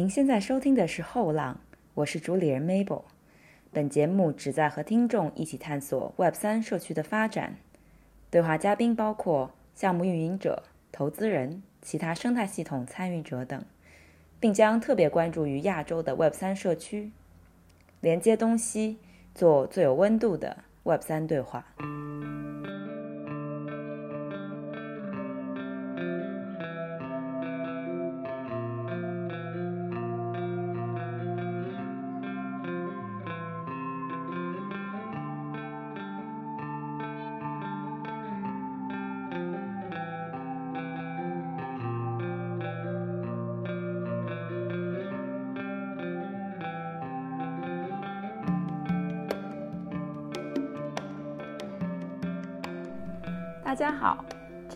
您现在收听的是《后浪》，我是主理人 Mabel。本节目旨在和听众一起探索 Web 三社区的发展。对话嘉宾包括项目运营者、投资人、其他生态系统参与者等，并将特别关注于亚洲的 Web 三社区，连接东西，做最有温度的 Web 三对话。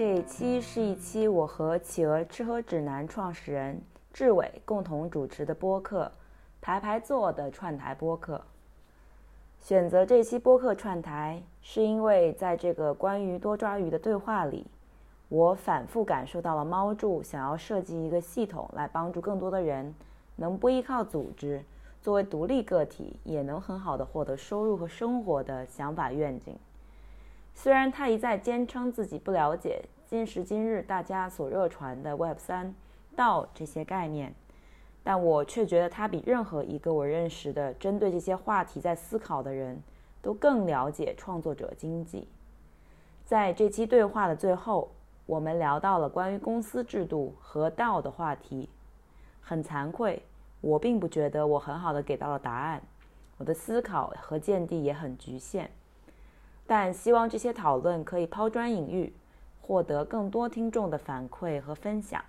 这一期是一期我和企鹅吃喝指南创始人志伟共同主持的播客“排排坐”的串台播客。选择这期播客串台，是因为在这个关于多抓鱼的对话里，我反复感受到了猫柱想要设计一个系统来帮助更多的人能不依靠组织，作为独立个体也能很好的获得收入和生活的想法愿景。虽然他一再坚称自己不了解今时今日大家所热传的 Web 三、道这些概念，但我却觉得他比任何一个我认识的针对这些话题在思考的人都更了解创作者经济。在这期对话的最后，我们聊到了关于公司制度和道的话题。很惭愧，我并不觉得我很好的给到了答案，我的思考和见地也很局限。但希望这些讨论可以抛砖引玉，获得更多听众的反馈和分享。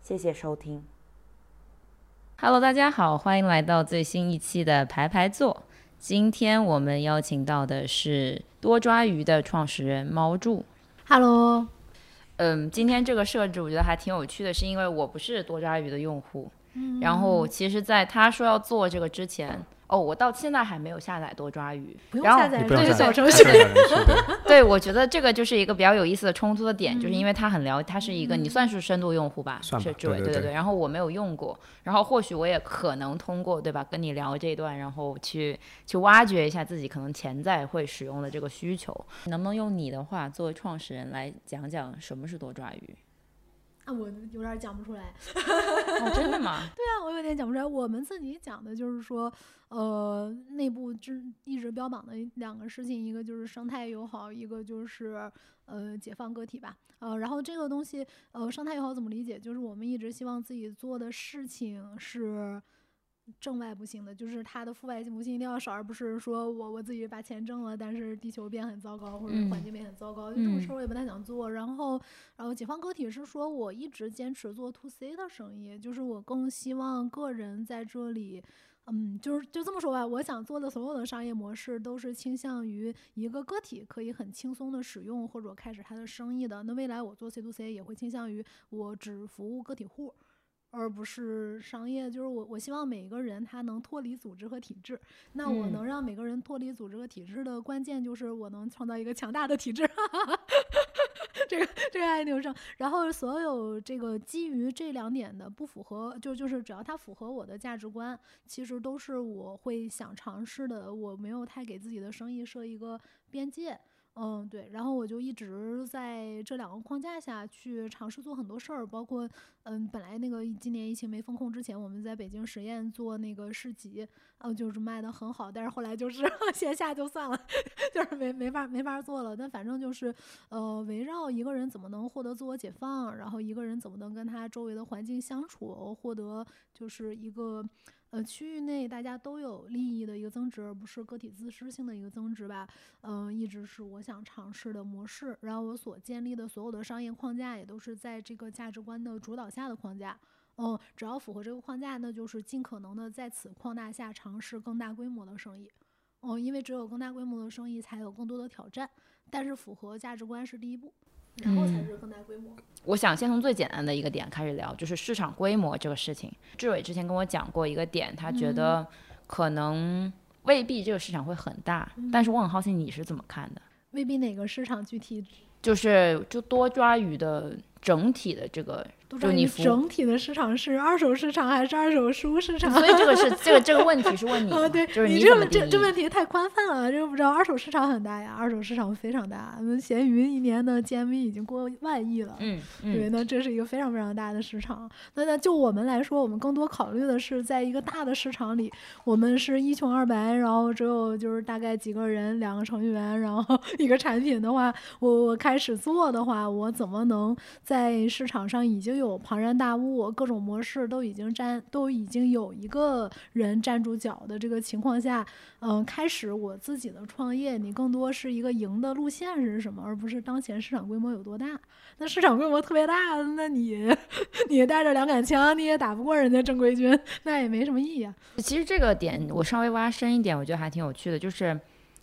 谢谢收听。Hello，大家好，欢迎来到最新一期的排排坐。今天我们邀请到的是多抓鱼的创始人猫柱。Hello，嗯，今天这个设置我觉得还挺有趣的，是因为我不是多抓鱼的用户，然后其实在他说要做这个之前。哦，我到现在还没有下载多抓鱼，然后不用下载，你不用这是小程序。对，我觉得这个就是一个比较有意思的冲突的点，就是因为它很了，它是一个你算是深度用户吧，算吧是志伟，对对对对然后我没有用过，然后或许我也可能通过对吧，跟你聊这一段，然后去去挖掘一下自己可能潜在会使用的这个需求，能不能用你的话作为创始人来讲讲什么是多抓鱼？啊，我有点讲不出来。哦，真的吗？对啊，我有点讲不出来。我们自己讲的就是说，呃，内部之一直标榜的两个事情，一个就是生态友好，一个就是呃解放个体吧。呃，然后这个东西，呃，生态友好怎么理解？就是我们一直希望自己做的事情是。正外部性的，就是它的负外部性一定要少，而不是说我我自己把钱挣了，但是地球变很糟糕，或者嗯环境变很糟糕，就这种嗯事儿我也不太想做。然后，然后解放个体是说我一直坚持做 to C 的生意，就是我更希望个人在这里。嗯，就是就这么说吧，我想做的所有的商业模式都是倾向于一个个体可以很轻松的使用或者开始他的生意的。那未来我做 C to C 也会倾向于我只服务个体户，而不是商业。就是我我希望每一个人他能脱离组织和体制。那我嗯能让每个人脱离组织和体制的关键就是我能创造一个强大的体制。这个这个爱牛上，然后所有这个基于这两点的不符合，就就是只要它符合我的价值观，其实都是我会想尝试的。我没有太给自己的生意设一个边界。嗯，对，然后我就一直在这两个框架下去尝试做很多事儿，包括嗯，本来那个今年疫情没封控之前，我们在北京实验做那个市集，嗯，就是卖的很好，但是后来就是 线下就算了，就是没没法没法做了。但反正就是呃，围绕一个人怎么能获得自我解放，然后一个人怎么能跟他周围的环境相处，获得就是一个。呃，区域内大家都有利益的一个增值，而不是个体自私性的一个增值吧。嗯、一直是我想尝试的模式。然后我所建立的所有的商业框架也都是在这个价值观的主导下的框架。嗯，只要符合这个框架，那就是尽可能的在此框架下尝试更大规模的生意。嗯，因为只有更大规模的生意才有更多的挑战，但是符合价值观是第一步，然后才嗯是更大规模。我想先从最简单的一个点开始聊，就是市场规模这个事情。志伟之前跟我讲过一个点，他觉得可能未必这个市场会很大，但是我很好奇你是怎么看的？未必哪个市场具体就是就多抓鱼的整体的这个都在于就你整体的市场是二手市场还是二手书市场？所以这个是 这个这个问题是问你的啊，对，就是你这这这问题太宽泛了，这个不知道。二手市场很大呀，二手市场非常大。那闲鱼一年的 GMV 已经过万亿了，嗯对，嗯那这是一个非常非常大的市场。那那就我们来说，我们更多考虑的是，在一个大的市场里，我们是一穷二白，然后只有就是大概几个人，两个成员，然后 一个产品的话，我我开始做的话，我怎么能在市场上已经有庞然大物，各种模式都已经占，都已经有一个人站住脚的这个情况下，嗯、开始我自己的创业，你更多是一个赢的路线是什么，而不是当前市场规模有多大。那市场规模特别大，那你 你带着两杆枪，你也打不过人家正规军，那也没什么意义啊。其实这个点我稍微挖深一点，我觉得还挺有趣的，就是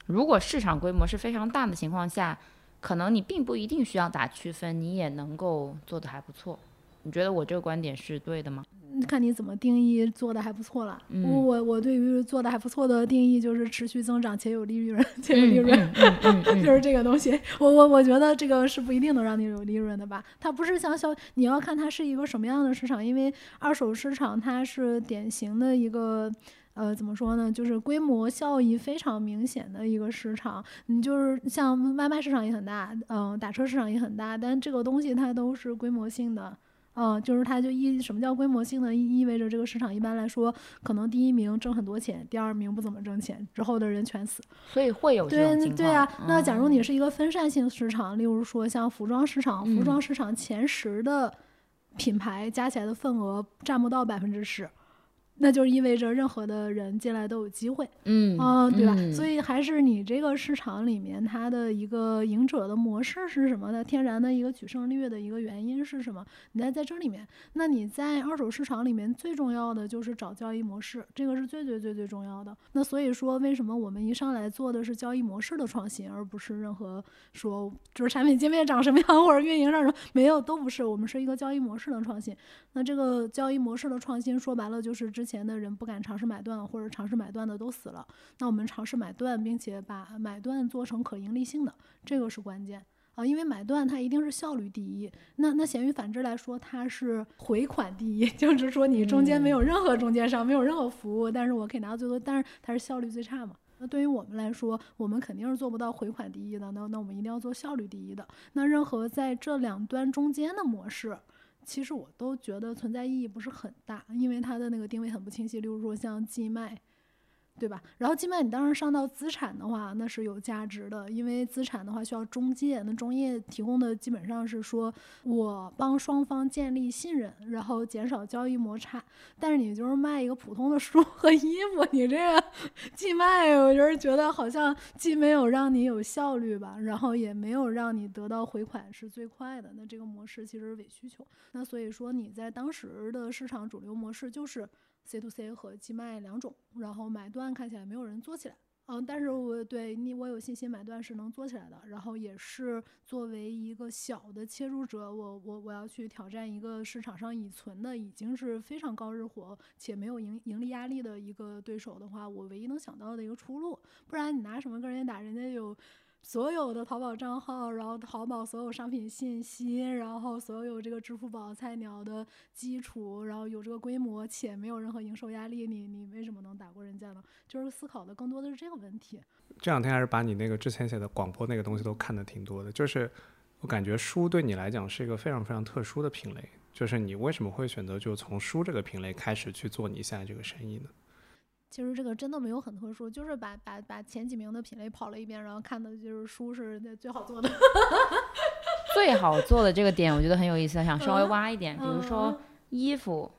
如果市场规模是非常大的情况下，可能你并不一定需要打区分，你也能够做得还不错。你觉得我这个观点是对的吗？看你怎么定义做的还不错了。嗯我我我对于做的还不错的定义就是持续增长且有利润，且有利润。就是这个东西，我我我觉得这个是不一定能让你有利润的吧？它不是像消，你要看它是一个什么样的市场，因为二手市场它是典型的一个。呃，怎么说呢？就是规模效益非常明显的一个市场。你就是像外卖市场也很大，嗯、打车市场也很大，但这个东西它都是规模性的。嗯，就是它就意什么叫规模性呢？意意味着这个市场一般来说，可能第一名挣很多钱，第二名不怎么挣钱，之后的人全死。所以会有这对。对啊，那假如嗯你是一个分散性市场，例如说像服装市场，服嗯装市场前十的品牌加起来的份额占不到百分之十，那就意味着任何的人进来都有机会。嗯啊，对吧？嗯所以还是你这个市场里面它的一个赢者的模式是什么的？天然的一个取胜率的一个原因是什么？你在在这里面，那你在二手市场里面最重要的就是找交易模式，这个是最最最最重要的。那所以说，为什么我们一上来做的是交易模式的创新，而不是任何说就是产品界面长什么样或者运营上什么没有，都不是，我们是一个交易模式的创新。那这个交易模式的创新，说白了就是之前的人不敢尝试买断或者尝试买断的都死了。那我们尝试买断，并且把买断做成可盈利性的，这个是关键啊，因为买断它一定是效率第一。那那闲鱼反之来说，它是回款第一，就是说你中间没有任何中间商，没有任何服务，但是我可以拿到最多，但是它是效率最差嘛。那对于我们来说，我们肯定是做不到回款第一的，那那我们一定要做效率第一的。那任何在这两端中间的模式，其实我都觉得存在意义不是很大，因为它的那个定位很不清晰。例如说像寄卖，对吧？然后寄卖你当然上到资产的话，那是有价值的，因为资产的话需要中介，那中介提供的基本上是说我帮双方建立信任，然后减少交易摩擦。但是你就是卖一个普通的书和衣服，你这个寄卖，我就是觉得好像既没有让你有效率吧，然后也没有让你得到回款是最快的。那这个模式其实是伪需求。那所以说你在当时的市场主流模式就是 C to C 和寄卖两种，然后买断看起来没有人做起来。嗯，但是我对你我有信心买断是能做起来的，然后也是作为一个小的切入者，我我我要去挑战一个市场上已存的已经是非常高日活且没有盈盈利压力的一个对手的话，我唯一能想到的一个出路，不然你拿什么跟人家打？人家有所有的淘宝账号，然后淘宝所有商品信息，然后所有这个支付宝、菜鸟的基础，然后有这个规模且没有任何营收压力，你你为什么能打过人家呢？就是思考的更多的是这个问题。这两天还是把你那个之前写的广播那个东西都看的挺多的，就是我感觉书对你来讲是一个非常非常特殊的品类，就是你为什么会选择就从书这个品类开始去做你现在这个生意呢？其实这个真的没有很特殊，就是把把把前几名的品类跑了一遍，然后看的就是书是那最好做的。最好做的这个点，我觉得很有意思，想稍微嗯挖一点，比如说衣服，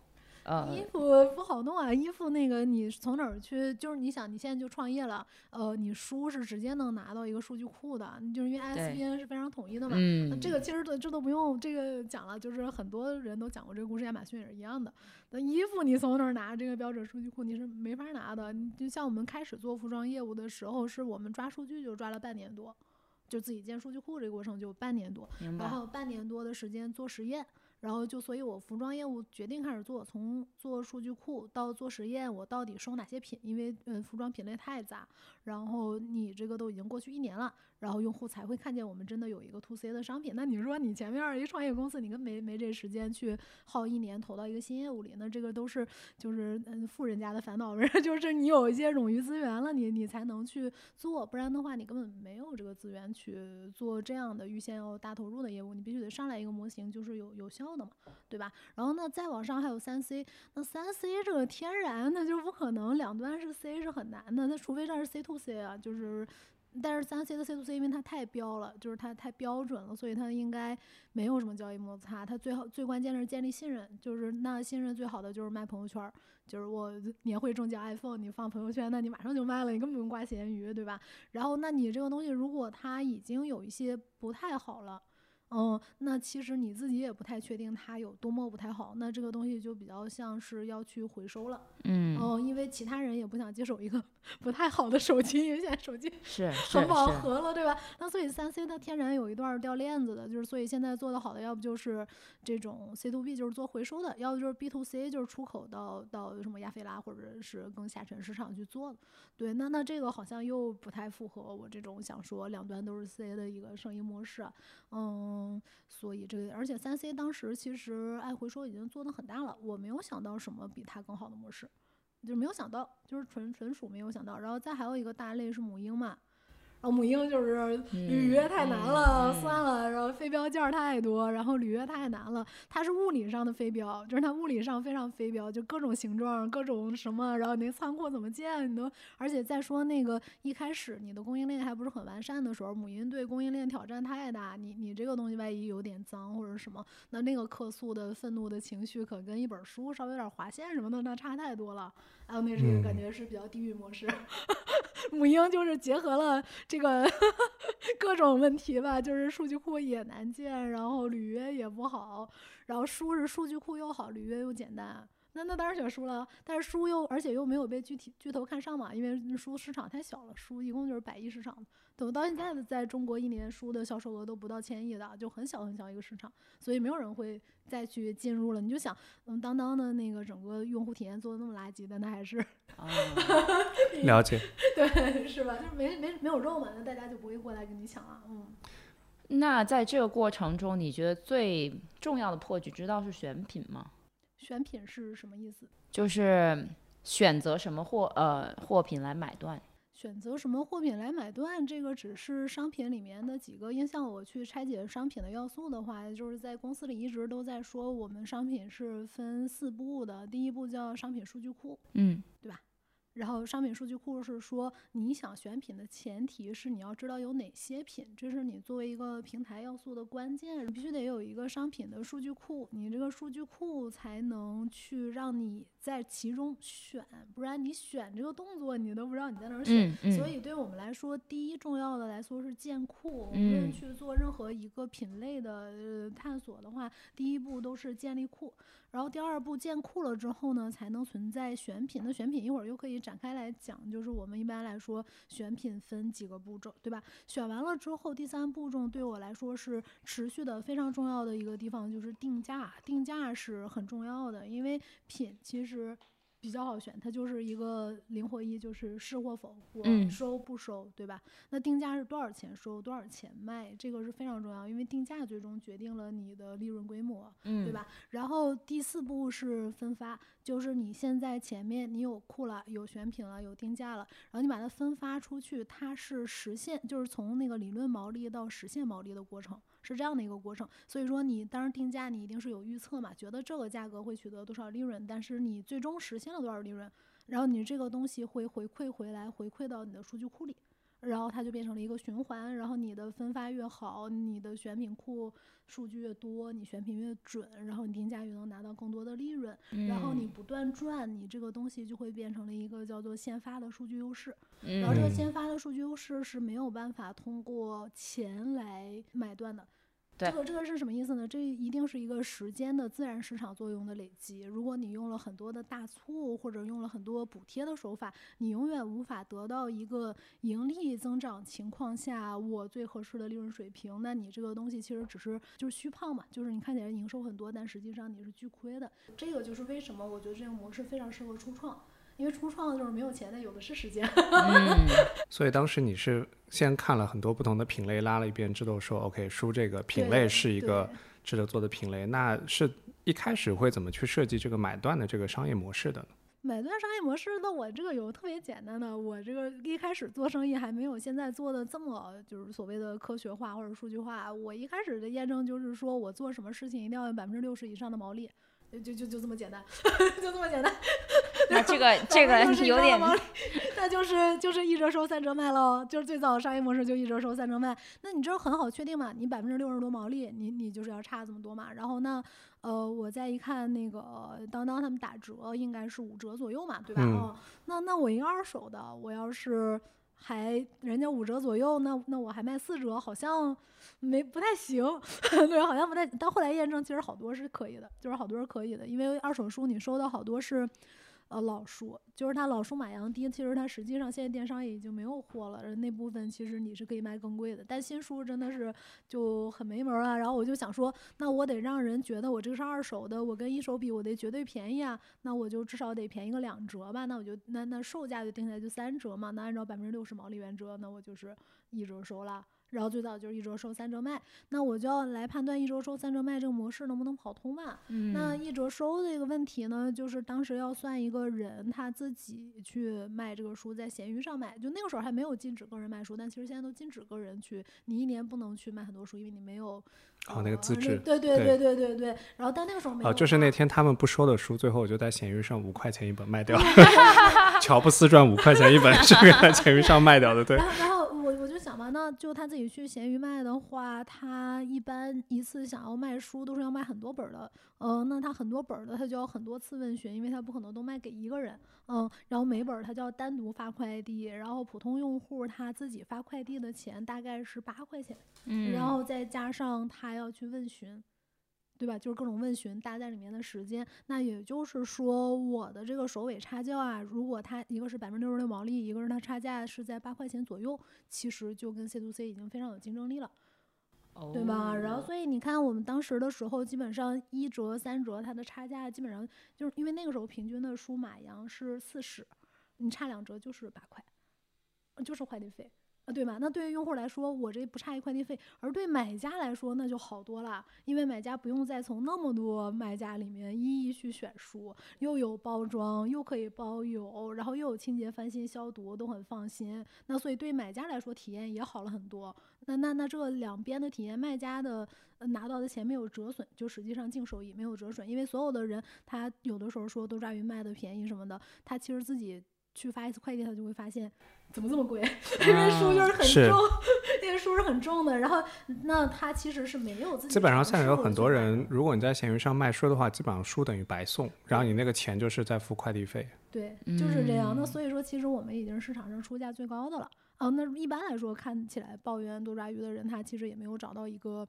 呃衣，服不好弄啊，衣服那个你从哪儿去？就是你想你现在就创业了，呃，你书是直接能拿到一个数据库的，就是因为对 ISBN 是非常统一的嘛。嗯那，这个其实这这都不用这个讲了，就是很多人都讲过这个故事，亚马逊也是一样的。那衣服你从哪儿拿这个标准数据库？你是没法拿的。你就像我们开始做服装业务的时候，是我们抓数据就抓了半年多，就自己建数据库这个过程就半年多。然，后半年多的时间做实验，然后就所以，我服装业务决定开始做，从做数据库到做实验，我到底收哪些品？因为嗯，服装品类太杂，然后你这个都已经过去一年了，然后用户才会看见我们真的有一个 to C 的商品。那你说你前面一创业公司，你跟没没这时间去耗一年投到一个新业务里，那这个都是就是嗯富人家的烦恼，就是你有一些冗余资源了，你你才能去做，不然的话你根本没有这个资源去做这样的预先要大投入的业务，你必须得上来一个模型，就是有有效的嘛，对吧？然后那再往上还有三 C，那三 C 这个天然那就不可能两端是 C 是很难的，那除非这是 C to C 啊，就是。但是三 C 的 C to C，因为它太标了，就是它太标准了，所以它应该没有什么交易摩擦。它最好最关键的是建立信任，就是那信任最好的就是卖朋友圈，就是我 年会中奖 iPhone，你放朋友圈，那你马上就卖了，你根本不用挂闲鱼，对吧？然后那你这个东西如果它已经有一些不太好了。嗯，那其实你自己也不太确定它有多么不太好，那这个东西就比较像是要去回收了。嗯，哦，因为其他人也不想接手一个不太好的手机，因为现在手机是很饱和了，对吧？那所以三 C 它天然有一段掉链子的，就是所以现在做的好的，要不就是这种 C to B，就是做回收的；要不就是 B to C，就是出口到到什么亚非拉或者是更下沉市场去做的。对，那那这个好像又不太符合我这种想说两端都是 C 的一个生意模式。嗯。嗯，所以这个，而且三 C 当时其实爱回收已经做的很大了，我没有想到什么比它更好的模式，就没有想到，就是纯纯属没有想到。然后再还有一个大类是母婴嘛。母婴就是履约太难了，算了。然后飞镖件儿太多，然后履约太难了。它是物理上的飞镖，就是它物理上非常飞镖，就各种形状，各种什么。然后那仓库怎么建，你都。而且再说那个一开始你的供应链还不是很完善的时候，母婴对供应链挑战太大。你你这个东西万一有点脏或者什么，那那个客诉的愤怒的情绪可跟一本书稍微有点划线什么的那差太多了。还有那是感觉是比较地狱模式。母婴就是结合了这个 各种问题吧，就是数据库也难建，然后履约也不好，然后书是数据库又好，履约又简单。那那当然选书了，但是书又而且又没有被具体巨头看上嘛，因为书市场太小了，书一共就是百亿市场，等到现在的在中国一年书的销售额都不到千亿的，就很小很小一个市场，所以没有人会再去进入了。你就想，嗯，当当的那个整个用户体验做的那么垃圾的，那还是啊 了解，对，是吧？就是没没没有肉嘛，那大家就不会过来跟你抢了，嗯。那在这个过程中，你觉得最重要的破局之道是选品吗？选品是什么意思？就是选择什么货呃货品来买断。选择什么货品来买断，这个只是商品里面的几个。因为像我去拆解商品的要素的话，就是在公司里一直都在说，我们商品是分四步的。第一步叫商品数据库，嗯，对吧？然后商品数据库是说，你想选品的前提是你要知道有哪些品，这是你作为一个平台要素的关键，必须得有一个商品的数据库，你这个数据库才能去让你在其中选，不然你选这个动作你都不知道你在哪儿选。所以对我们来说，第一重要的来说是建库。无论去做任何一个品类的呃探索的话，第一步都是建立库。然后第二步建库了之后呢，才能存在选品。那选品一会儿又可以展开来讲，就是我们一般来说选品分几个步骤，对吧？选完了之后，第三步骤对我来说是持续的非常重要的一个地方，就是定价。定价是很重要的，因为品其实。比较好选，它就是一个灵活一，就是是或否，我收不收，对吧？那定价是多少钱收，多少钱卖，这个是非常重要，因为定价最终决定了你的利润规模，对吧？然后第四步是分发，就是你现在前面你有库了，有选品了，有定价了，然后你把它分发出去，它是实现，就是从那个理论毛利到实现毛利的过程。是这样的一个过程，所以说你当时定价，你一定是有预测嘛，觉得这个价格会取得多少利润，但是你最终实现了多少利润，然后你这个东西会回馈回来，回馈到你的数据库里。然后它就变成了一个循环，然后你的分发越好，你的选品库数据越多，你选品越准，然后你定价越能拿到更多的利润，然后你不断赚，你这个东西就会变成了一个叫做先发的数据优势。然后这个先发的数据优势是没有办法通过钱来买断的。这个这个是什么意思呢？这一定是一个时间的自然市场作用的累积。如果你用了很多的大促或者用了很多补贴的手法，你永远无法得到一个盈利增长情况下我最合适的利润水平。那你这个东西其实只是就是虚胖嘛，就是你看起来营收很多，但实际上你是巨亏的。这个就是为什么我觉得这个模式非常适合初创。因为初创的就是没有钱的，有的是时间。嗯，所以当时你是先看了很多不同的品类，拉了一遍，知道说 OK，书这个品类是一个值得做的品类。那是一开始会怎么去设计这个买断的这个商业模式的呢？买断商业模式，那我这个有特别简单的，我这个一开始做生意还没有现在做的这么就是所谓的科学化或者数据化。我一开始的验证就是说我做什么事情一定要有百分之六十以上的毛利，就就就就这么简单，就这么简单。那这个这个60%以 有点 那就是就是一折收三折卖喽，就是最早的商业模式就一折收三折卖。那你这很好确定嘛？你百分之六十多毛利，你你就是要差这么多嘛？然后那，呃，我再一看那个当当他们打折应该是五折左右嘛，对吧？嗯哦，那那我一个二手的，我要是还人家五折左右，那那我还卖四折，好像没不太行，对，好像不太。但后来验证，其实好多是可以的，就是好多是可以的，因为二手书你收到好多是。呃，老书就是它老书买阳低，其实它实际上现在电商也已经没有货了，那部分其实你是可以卖更贵的，但新书真的是就很没门儿啊。然后我就想说，那我得让人觉得我这个是二手的，我跟一手比，我得绝对便宜啊，那我就至少得便宜个两折吧。那我就那那售价就定下来就三折嘛，那按照百分之六十毛利原则，那我就是一折收了。然后最早就是一折收三折卖，那我就要来判断一折收三折卖这个模式能不能跑通嘛？嗯那一折收这个问题呢，就是当时要算一个人他自己去卖这个书，在闲鱼上卖，就那个时候还没有禁止个人卖书，但其实现在都禁止个人去，你一年不能去卖很多书，因为你没有。哦那个呃资质对对对对对对对。然后但那个时候没有哦，就是那天他们不收的书，最后我就在闲鱼上五块钱一本卖掉。乔布斯赚五块钱一本是在闲鱼上卖掉的，对然。后，然后我我就想嘛，那就他自己去闲鱼卖的话，他一般一次想要卖书都是要卖很多本儿的，嗯、那他很多本的，他就要很多次问询，因为他不可能都卖给一个人，嗯，然后每本他就要单独发快递，然后普通用户他自己发快递的钱大概是八块钱，嗯，然后再加上他要去问询，对吧？就是各种问询搭在里面的时间。那也就是说，我的这个首尾差价啊，如果它一个是百分之六十六毛利，一个是它差价是在八块钱左右，其实就跟 C to C 已经非常有竞争力了。对吧？然后哦所以你看，我们当时的时候，基本上一折、三折，它的差价基本上就是因为那个时候平均的书马洋是四十，你差两折就是八块，呃就是快递费。啊，对吧？那对于用户来说，我这不差一快递费，而对买家来说那就好多了，因为买家不用再从那么多卖家里面一一去选书，又有包装，又可以包邮，然后又有清洁、翻新、消毒，都很放心。那所以对买家来说体验也好了很多。那那那这两边的体验，卖家的、呃、拿到的钱没有折损，就实际上净收益没有折损，因为所有的人他有的时候说都抓鱼卖的便宜什么的，他其实自己去发一次快递，他就会发现怎么这么贵，因为书就是很重，因为书是很重的，然后那他其实是没有自己基本上现在有很多人，如果你在闲鱼上卖书的话，基本上书等于白送，然后你那个钱就是在付快递费。对，就是这样。那嗯所以说，其实我们已经是市场上出价最高的了。啊，那一般来说，看起来抱怨多抓鱼的人，他其实也没有找到一个呃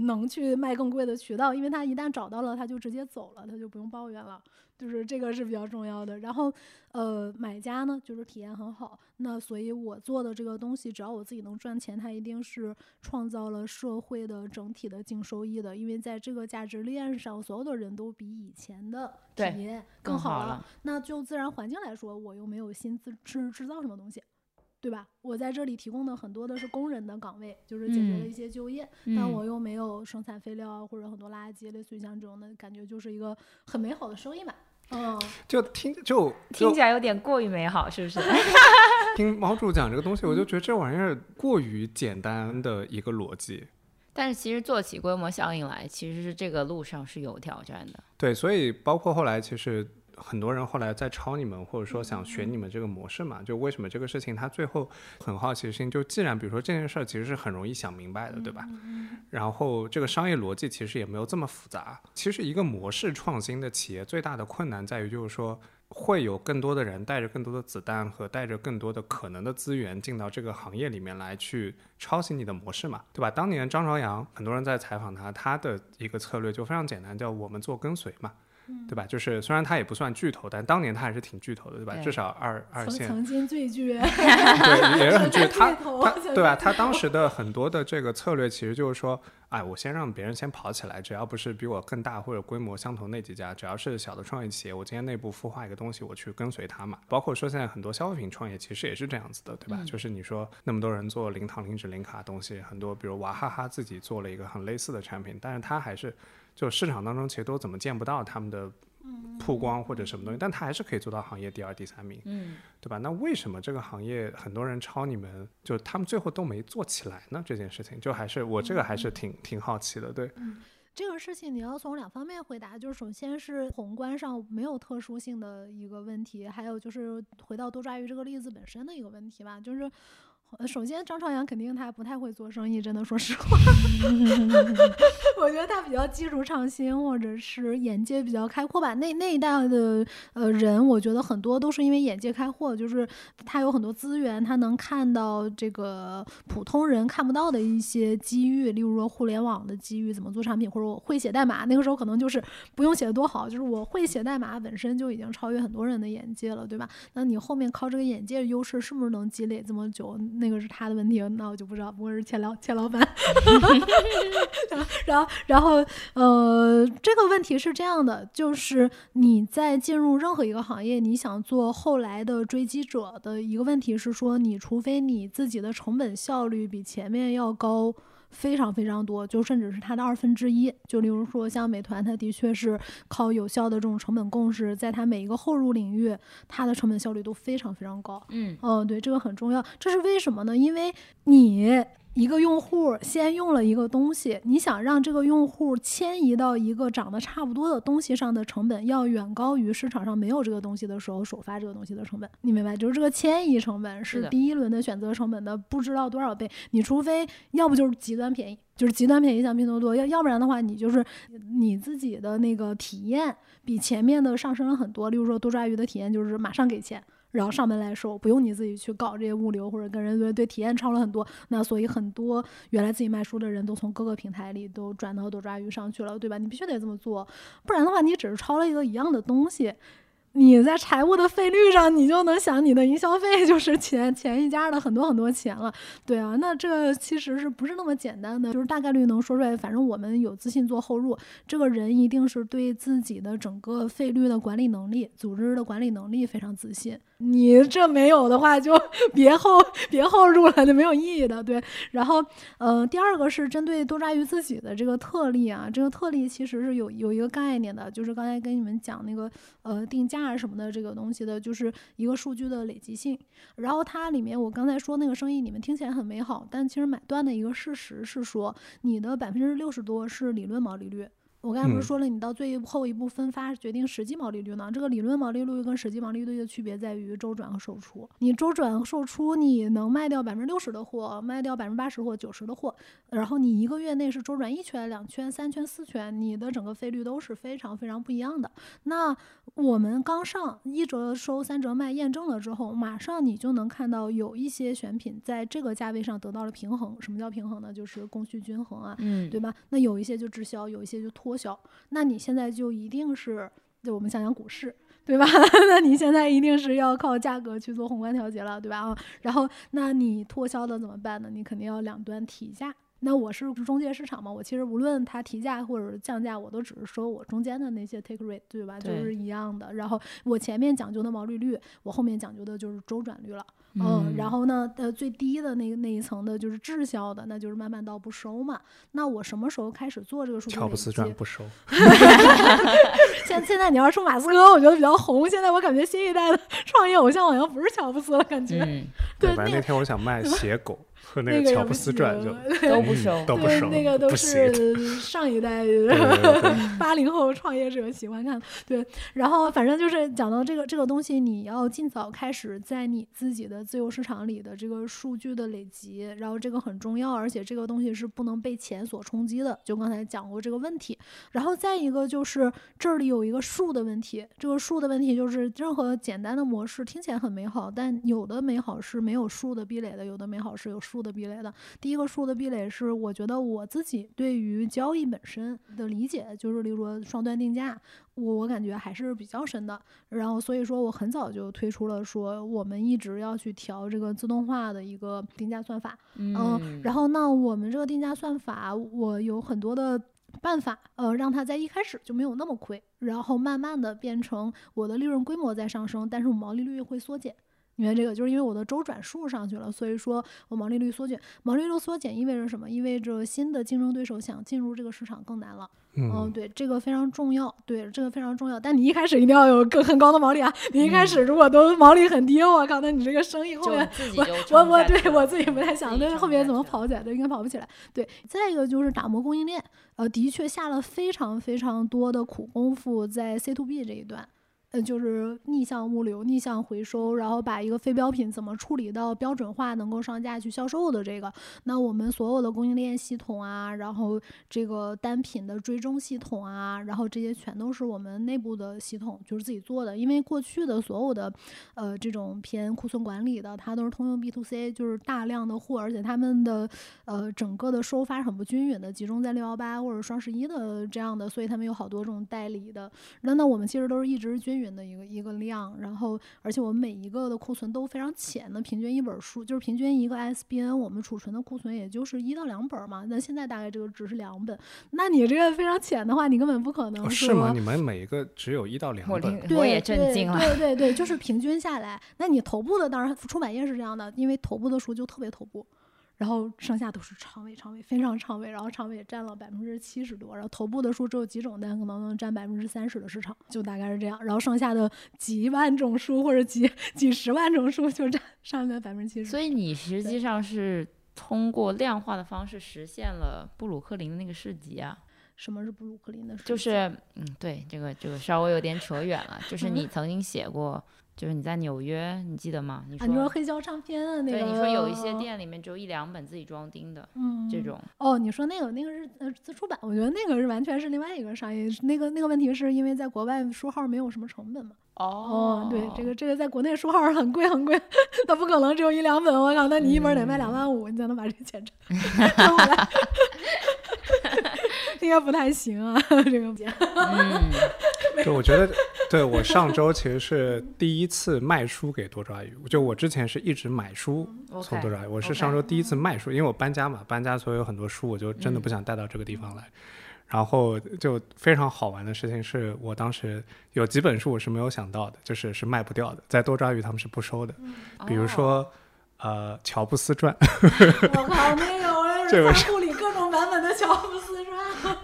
能去卖更贵的渠道，因为他一旦找到了，他就直接走了，他就不用抱怨了。就是这个是比较重要的。然后，呃，买家呢，就是体验很好。那所以我做的这个东西，只要我自己能赚钱，它一定是创造了社会的整体的净收益的。因为在这个价值链上，所有的人都比以前的体验更更好了。好了那就自然环境来说，我又没有新制制制造什么东西，对吧？我在这里提供的很多的是工人的岗位，就是解决了嗯一些就业，但嗯我又没有生产废料啊或者很多垃圾，类似于像这种的感觉，就是一个很美好的生意嘛。嗯，就听就就听起来有点过于美好，是不是？听毛主讲这个东西，我就觉得这玩意儿过于简单的一个逻辑。但是其实做起规模效应来，其实是这个路上是有挑战的。对，所以包括后来其实很多人后来在抄你们，或者说想学你们这个模式嘛，就为什么这个事情他最后很好奇心，就既然比如说这件事儿其实是很容易想明白的，对吧？然后这个商业逻辑其实也没有这么复杂。其实一个模式创新的企业最大的困难在于就是说会有更多的人带着更多的子弹和带着更多的可能的资源进到这个行业里面来，去抄袭你的模式嘛，对吧？当年张朝阳，很多人在采访他，他的一个策略就非常简单，叫我们做跟随嘛。对吧？就是虽然他也不算巨头，但当年他还是挺巨头的，对吧？对至少二二线，曾曾经最 巨，对，也是很巨。他巨头他对吧？他当 时的很多的这个策略，其实就是说，哎，我先让别人先跑起来，只要不是比我更大或者规模相同那几家，只要是小的创业企业，我今天内部孵化一个东西，我去跟随它嘛。包括说现在很多消费品创业，其实也是这样子的，对吧？就是你说那么多人做零糖、零脂、零卡东西，很多比如娃哈哈自己做了一个很类似的产品，但是它还是就市场当中其实都怎么见不到他们的曝光或者什么东西，但他还是可以做到行业第二、第三名，嗯，对吧？那为什么这个行业很多人抄你们，就他们最后都没做起来呢？这件事情就还是我这个还是挺挺好奇的，对，这个事情你要从两方面回答，就是首先是宏观上没有特殊性的一个问题，还有就是回到多抓鱼这个例子本身的一个问题吧，就是。呃首先，张朝阳肯定他不太会做生意，真的说实话，我觉得他比较技术创新，或者是眼界比较开阔吧。那那一代的呃人，我觉得很多都是因为眼界开阔，就是他有很多资源，他能看到这个普通人看不到的一些机遇，例如说互联网的机遇，怎么做产品，或者我会写代码。那个时候可能就是不用写的多好，就是我会写代码本身就已经超越很多人的眼界了，对吧？那你后面靠这个眼界的优势是不是能积累这么久？那个是他的问题，那我就不知道。不会是钱老钱老板，然后然后呃，这个问题是这样的，就是你在进入任何一个行业，你想做后来的追击者的一个问题是说，你除非你自己的成本效率比前面要高。非常非常多，就甚至是它的二分之一。就例如说，像美团，它的确是靠有效的这种成本共识，在它每一个后入领域，它的成本效率都非常非常高。嗯哦，对，这个很重要。这是为什么呢？因为你一个用户先用了一个东西，你想让这个用户迁移到一个长得差不多的东西上的成本，要远高于市场上没有这个东西的时候首发这个东西的成本。你明白？就是这个迁移成本是第一轮的选择成本的不知道多少倍。你除非要不就是极端便宜。就是极端便宜，像拼多多，要要不然的话，你就是你自己的那个体验比前面的上升了很多。例如说多抓鱼的体验就是马上给钱，然后上门来收，不用你自己去搞这些物流或者跟人对对体验超了很多。那所以很多原来自己卖书的人都从各个平台里都转到多抓鱼上去了，对吧？你必须得这么做，不然的话你只是抄了一个一样的东西。你在财务的费率上，你就能想你的营销费就是前前一家的很多很多钱了，对啊，那这其实是不是那么简单的？就是大概率能说出来。反正我们有自信做后入，这个人一定是对自己的整个费率的管理能力、组织的管理能力非常自信。你这没有的话，就 别后别后入了，就没有意义的。对，然后呃，第二个是针对多抓鱼自己的这个特例啊，这个特例其实是有有一个概念的，就是刚才跟你们讲那个呃定价啊什么的这个东西的，就是一个数据的累积性。然后它里面我刚才说那个生意，你们听起来很美好，但其实买断的一个事实是说，你的百分之六十多是理论毛利率。我刚才不嗯是说了，你到最后一步分发决定实际毛利率呢？这个理论毛利率跟实际毛利率的区别在于周转和售出。你周转和售出，你能卖掉百分之六十的货，卖掉百分之八十或九十的货，然后你一个月内是周转一圈、两圈、三圈、四圈，你的整个费率都是非常非常不一样的。那我们刚上一折收三折卖验证了之后，马上你就能看到有一些选品在这个价位上得到了平衡。什么叫平衡呢？就是供需均衡啊，嗯，对吧？那有一些就滞销，有一些就脱销。那你现在就一定是，就我们想想股市，对吧？那你现在一定是要靠价格去做宏观调节了，对吧？啊，然后那你脱销的怎么办呢？你肯定要两端提价。那我是中介市场嘛，我其实无论它提价或者降价，我都只是说我中间的那些 take rate，对吧？就是一样的。然后我前面讲究的毛利率，我后面讲究的就是周转率了。嗯，然后呢，呃，最低的那个那一层的就是滞销的，那就是慢慢到不收嘛。那我什么时候开始做这个数据累乔布斯积赚不收，现现在你要说马斯克，我觉得比较红。现在我感觉新一代的创业偶像好像不是乔布斯了，感觉。嗯，对，反正那那个天我想卖鞋狗，和那那个也不乔布斯传就行都不熟对，都不熟，那个都是上一代 八零后创业者喜欢看。对，然后反正就是讲到这个这个东西，你要尽早开始在你自己的自由市场里的这个数据的累积，然后这个很重要，而且这个东西是不能被钱所冲击的。就刚才讲过这个问题，然后再一个就是这里有一个数的问题，这个数的问题就是任何简单的模式听起来很美好，但有的美好是没有数的壁垒的，有的美好是有数的壁垒的。第一个数的壁垒是，我觉得我自己对于交易本身的理解，就是例如说双端定价，我我感觉还是比较深的。然后所以说我很早就推出了说，我们一直要去调这个自动化的一个定价算法。嗯，然后那我们这个定价算法，我有很多的。办法，呃，让它在一开始就没有那么亏，然后慢慢的变成我的利润规模在上升，但是我毛利率会缩减。因为这个，就是因为我的周转数上去了，所以说我毛利率缩减。毛利率缩减意味着什么？意味着新的竞争对手想进入这个市场更难了。嗯，对，这个非常重要。对，这个非常重要。但你一开始一定要有更很高的毛利啊！你一开始如果都毛利很低，我靠，那你这个生意后面我我我对我自己不太想，那后面怎么跑起来？都应该跑不起来。对，再一个就是打磨供应链，呃，的确下了非常非常多的苦功夫在 C to B 这一段。呃，就是逆向物流、逆向回收，然后把一个非标品怎么处理到标准化，能够上架去销售的这个，那我们所有的供应链系统啊，然后这个单品的追踪系统啊，然后这些全都是我们内部的系统，就是自己做的。因为过去的所有的呃这种偏库存管理的，它都是通用 B to C，就是大量的货，而且他们的呃整个的收发很不均匀的，集中在六幺八或者双十一的这样的，所以他们有好多这种代理的。那那我们其实都是一直均匀。的一个一个量，然后而且我们每一个的库存都非常浅的，平均一本书就是平均一个 SBN，我们储存的库存也就是一到两本嘛。那现在大概这个只是两本，那你这个非常浅的话，你根本不可能是吗？你们每一个只有一到两本，我也震惊了。对对对，就是平均下来，那你头部的当然出版业是这样的，因为头部的书就特别头部。然后剩下都是长尾，长尾非常长尾，然后长尾占了百分之七十多，然后头部的书只有几种，但可能能占百分之三十的市场，就大概是这样。然后剩下的几万种书或者几几十万种书就占上面百分之七十。所以你实际上是通过量化的方式实现了布鲁克林的那个市集啊？什么是布鲁克林的？就是嗯，对，这个这个稍微有点扯远了，就是你曾经写过。就是你在纽约，你记得吗？你说黑胶唱片的那个，对，你说有一些店里面只有一两本自己装订的，嗯，这种。哦，你说那个那个是呃自出版，我觉得那个是完全是另外一个商业。那个那个问题是因为在国外书号没有什么成本嘛？哦，对，这个这个在国内书号很贵很贵，它不可能只有一两本。我靠，那你一本得卖两万五，你才能把这个钱挣 挣回来。应该不太行啊，这个。嗯，就我觉得，对我上周其实是第一次卖书给多抓鱼。就我之前是一直买书从多抓鱼，我是上周第一次卖书，因为我搬家嘛，搬家所以有很多书，我就真的不想带到这个地方来。然后就非常好玩的事情是我当时有几本书我是没有想到的，就是是卖不掉的，在多抓鱼他们是不收的。比如说，呃，《乔布斯传》。我靠，那个我这个处理各种版本的乔布斯。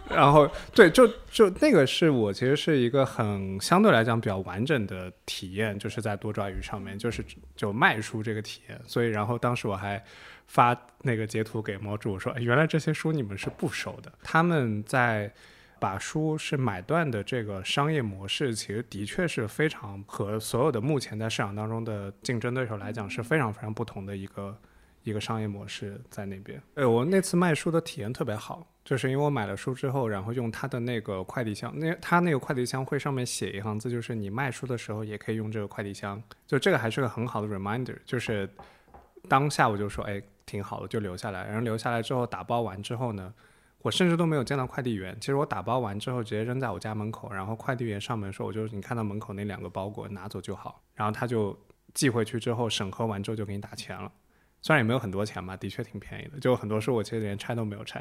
然 后，对，就就那个是我其实是一个很相对来讲比较完整的体验，就是在多抓鱼上面，就是就卖书这个体验。所以，然后当时我还发那个截图给猫主，我说，原来这些书你们是不收的。他们在把书是买断的这个商业模式，其实的确是非常和所有的目前在市场当中的竞争对手来讲是非常非常不同的一个。一个商业模式在那边。呃，我那次卖书的体验特别好，就是因为我买了书之后，然后用他的那个快递箱，那他那个快递箱会上面写一行字，就是你卖书的时候也可以用这个快递箱，就这个还是个很好的 reminder。就是当下我就说，哎，挺好的，就留下来。然后留下来之后打包完之后呢，我甚至都没有见到快递员。其实我打包完之后直接扔在我家门口，然后快递员上门说，我就你看到门口那两个包裹拿走就好。然后他就寄回去之后审核完之后就给你打钱了。虽然也没有很多钱吧，的确挺便宜的。就很多书我其实连拆都没有拆。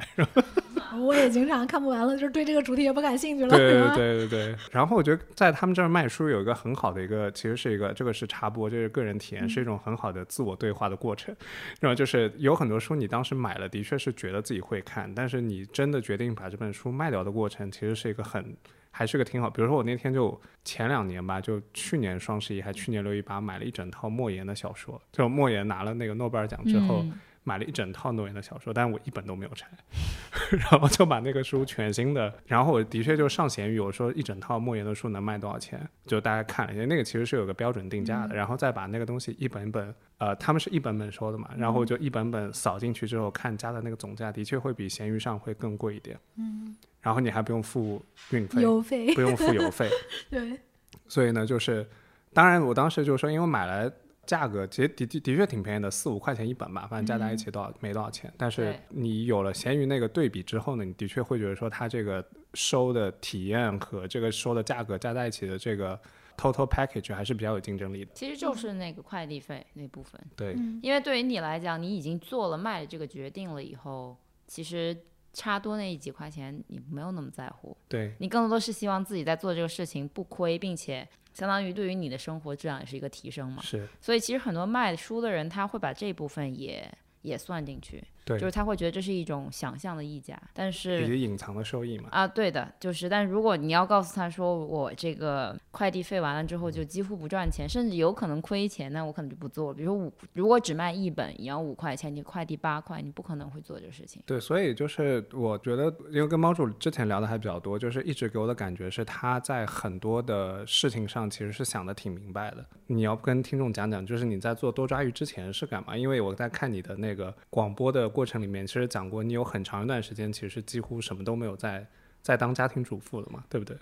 我也经常看不完了，就是对这个主题也不感兴趣了。对对对对对。然后我觉得在他们这儿卖书有一个很好的一个，其实是一个这个是插播，就是个人体验，是一种很好的自我对话的过程。然后就是有很多书你当时买了，的确是觉得自己会看，但是你真的决定把这本书卖掉的过程，其实是一个很。还是个挺好，比如说我那天就前两年吧，就去年双十一还去年六一八买了一整套莫言的小说，就莫言拿了那个诺贝尔奖之后买了一整套诺言的小说，但是我一本都没有拆，然后就把那个书全新的，然后我的确就上闲鱼，我说一整套莫言的书能卖多少钱，就大家看了一下，那个其实是有个标准定价的，然后再把那个东西一本一本，呃，他们是一本本收的嘛，然后就一本本扫进去之后看加的那个总价，的确会比闲鱼上会更贵一点，嗯，然后你还不用付运费，邮费。不用付邮费，对，所以呢，就是当然我当时就说，因为买来。价格其实的的的确挺便宜的，四五块钱一本吧，反正加在一起多少没多少钱。但是你有了闲鱼那个对比之后呢，你的确会觉得说它这个收的体验和这个收的价格加在一起的这个 total package 还是比较有竞争力的。其实就是那个快递费那部分，对，嗯。因为对于你来讲，你已经做了卖的这个决定了以后，其实差多那几块钱你没有那么在乎，对，你更多是希望自己在做这个事情不亏，并且相当于对于你的生活质量也是一个提升嘛。是，所以其实很多卖书的人他会把这部分也也算进去，对就是他会觉得这是一种想象的溢价，但以是及隐藏的收益嘛。啊，对的，就是，但如果你要告诉他说我这个快递费完了之后就几乎不赚钱，甚至有可能亏钱，那我可能就不做了。比如说五，如果只卖一本也要五块钱，你快递八块，你不可能会做这个事情。对，所以就是我觉得，因为跟猫主之前聊的还比较多，就是一直给我的感觉是他在很多的事情上其实是想的挺明白的。你要跟听众讲讲，就是你在做多抓鱼之前是干嘛？因为我在看你的那个广播的过程里面，其实讲过你有很长一段时间其实几乎什么都没有在在当家庭主妇了嘛，对不对？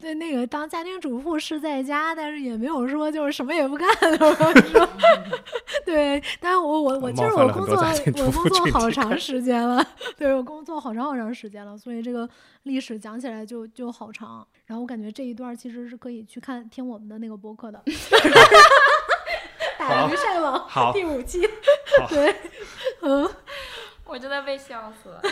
对，那个当家庭主妇是在家，但是也没有说就是什么也不干的。我说，对，但是我我我其冒实我工作我工作好 长时间了，对我工作好长好长时间了，所以这个历史讲起来就就好长。然后我感觉这一段其实是可以去看听我们的那个播客的，打鱼晒网第五期，对，嗯。我真的被笑死了。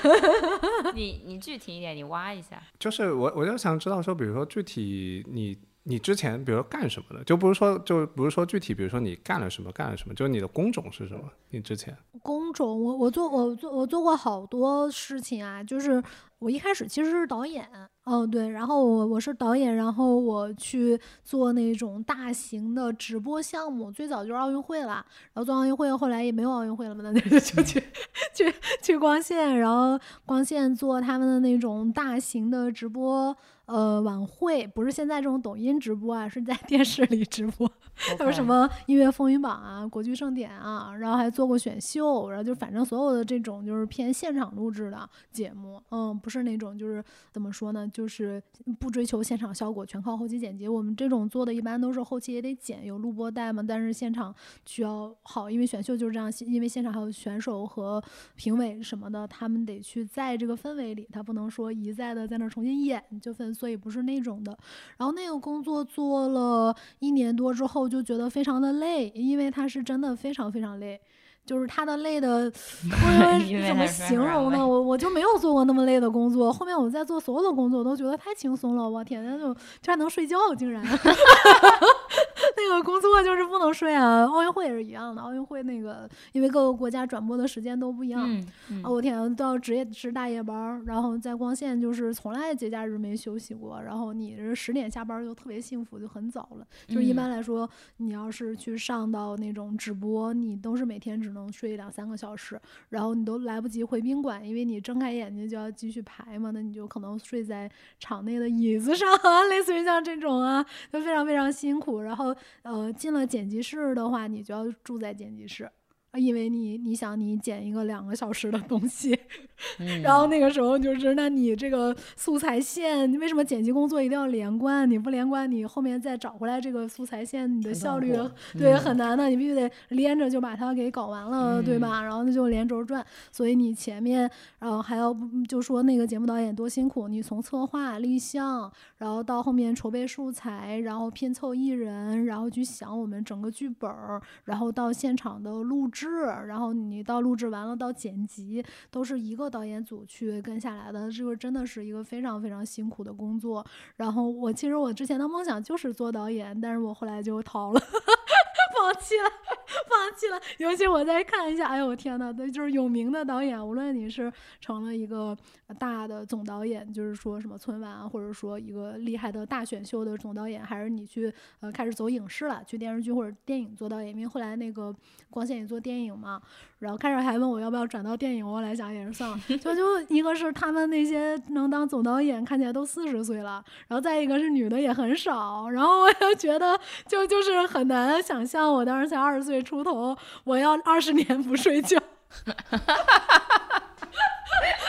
你你具体一点，你挖一下。就是我我就想知道说，比如说具体你你之前比如说干什么的，就不是说就不是说具体，比如说你干了什么干了什么，就是你的工种是什么？你之前工种，我我做我做我做过好多事情啊，就是我一开始其实是导演，嗯对，然后我我是导演，然后我去做那种大型的直播项目，最早就是奥运会啦，然后做奥运会，后来也没有奥运会了嘛，那就就去 去去光线，然后光线做他们的那种大型的直播。呃，晚会不是现在这种抖音直播啊，是在 电视里直播。还有什么音乐风云榜啊、国剧盛典啊，然后还做过选秀，然后就反正所有的这种就是偏现场录制的节目，嗯，不是那种就是怎么说呢，就是不追求现场效果，全靠后期剪辑。我们这种做的一般都是后期也得剪，有录播带嘛，但是现场需要好，因为选秀就是这样，因为现场还有选手和评委什么的，他们得去在这个氛围里，他不能说一再的在那儿重新演，就分，所以不是那种的。然后那个工作做了一年多之后，就觉得非常的累，因为它是真的非常非常累。就是他的累的，我怎么形容呢？我我就没有做过那么累的工作。后面我在做所有的工作，我都觉得太轻松了。我天，那就居然能睡觉，竟然！那个工作就是不能睡啊。奥运会也是一样的，奥运会那个因为各个国家转播的时间都不一样，嗯嗯啊，我天，都要值夜值大夜班儿，然后在光线就是从来节假日没休息过，然后你这十点下班儿就特别幸福，就很早了。就是一嗯般来说，你要是去上到那种直播，你都是每天只能睡两三个小时，然后你都来不及回宾馆，因为你睁开眼睛就要继续排嘛，那你就可能睡在场内的椅子上啊，类似于像这种啊，就非常非常辛苦。然后呃，进了剪辑室的话，你就要住在剪辑室。啊因为你你想你剪一个两个小时的东西，嗯然后那个时候就是，那你这个素材线，你为什么剪辑工作一定要连贯？你不连贯，你后面再找回来这个素材线，你的效率对嗯很难的，你必须得连着就把它给搞完了，对嗯吧？然后那就连轴转，所以你前面，然后还要就说那个节目导演多辛苦，你从策划、立项，然后到后面筹备素材，然后拼凑艺人，然后去想我们整个剧本儿，然后到现场的录制，制然后你到录制完了到剪辑，都是一个导演组去跟下来的，这个真的是一个非常非常辛苦的工作。然后我其实我之前的梦想就是做导演，但是我后来就逃了，放弃了。放弃了。尤其我再看一下，哎呦我天呐，那就是有名的导演，无论你是成了一个大的总导演，就是说什么春晚，或者说一个厉害的大选秀的总导演，还是你去呃开始走影视了，去电视剧或者电影做导演，因为后来那个光线也做电影嘛，然后开始还问我要不要转到电影，我来想也是算了，就就一个是他们那些能当总导演看起来都四十岁了，然后再一个是女的也很少，然后我就觉得就就是很难想象，我当时才二十岁出头，我要二十年不睡觉，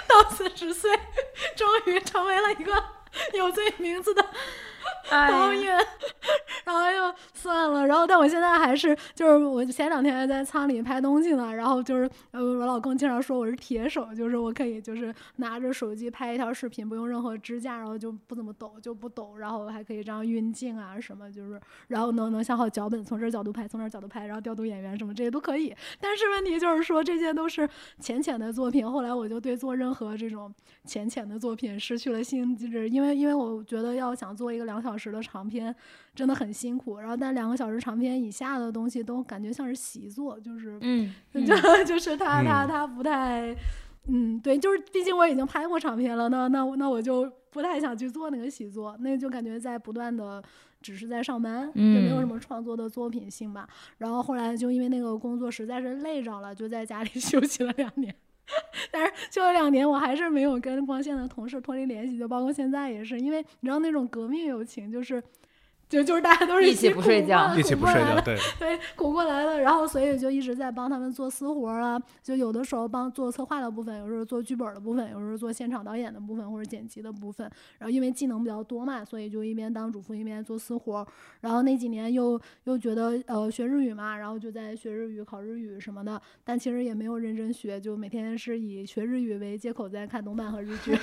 到四十岁，终于成为了一个有罪名字的 导演，然后又算了，然后但我现在还是就是我前两天还在仓里拍东西呢，然后就是呃我老公经常说我是铁手，就是我可以就是拿着手机拍一条视频，不用任何支架，然后就不怎么抖就不抖，然后还可以这样运镜啊什么，就是然后能能想好脚本，从这角度拍，从那角度拍，然后调度演员什么这些都可以。但是问题就是说这些都是浅浅的作品，后来我就对做任何这种浅浅的作品失去了兴致，因为因为我觉得要想做一个两小时的长篇真的很辛苦，然后但两个小时长篇以下的东西都感觉像是习作，就是嗯，就 就是他他嗯他不太，嗯，对，就是毕竟我已经拍过长篇了，那那那我就不太想去做那个习作，那就感觉在不断的只是在上班，就没有什嗯么创作的作品性吧。然后后来就因为那个工作实在是累着了，就在家里 休息了两年。但是休了两年，我还是没有跟光线的同事脱离联系，就包括现在也是，因为你知道那种革命友情，就是就就是大家都是一起不苦睡觉一起不睡觉，苦过来的对，对，苦过来了，然后所以就一直在帮他们做私活儿啊，就有的时候帮做策划的部分，有时候做剧本的部分，有时候做现场导演的部分或者剪辑的部分。然后因为技能比较多嘛，所以就一边当主妇一边做私活儿。然后那几年又又觉得呃学日语嘛，然后就在学日语、考日语什么的，但其实也没有认真学，就每天是以学日语为借口在看动漫和日剧，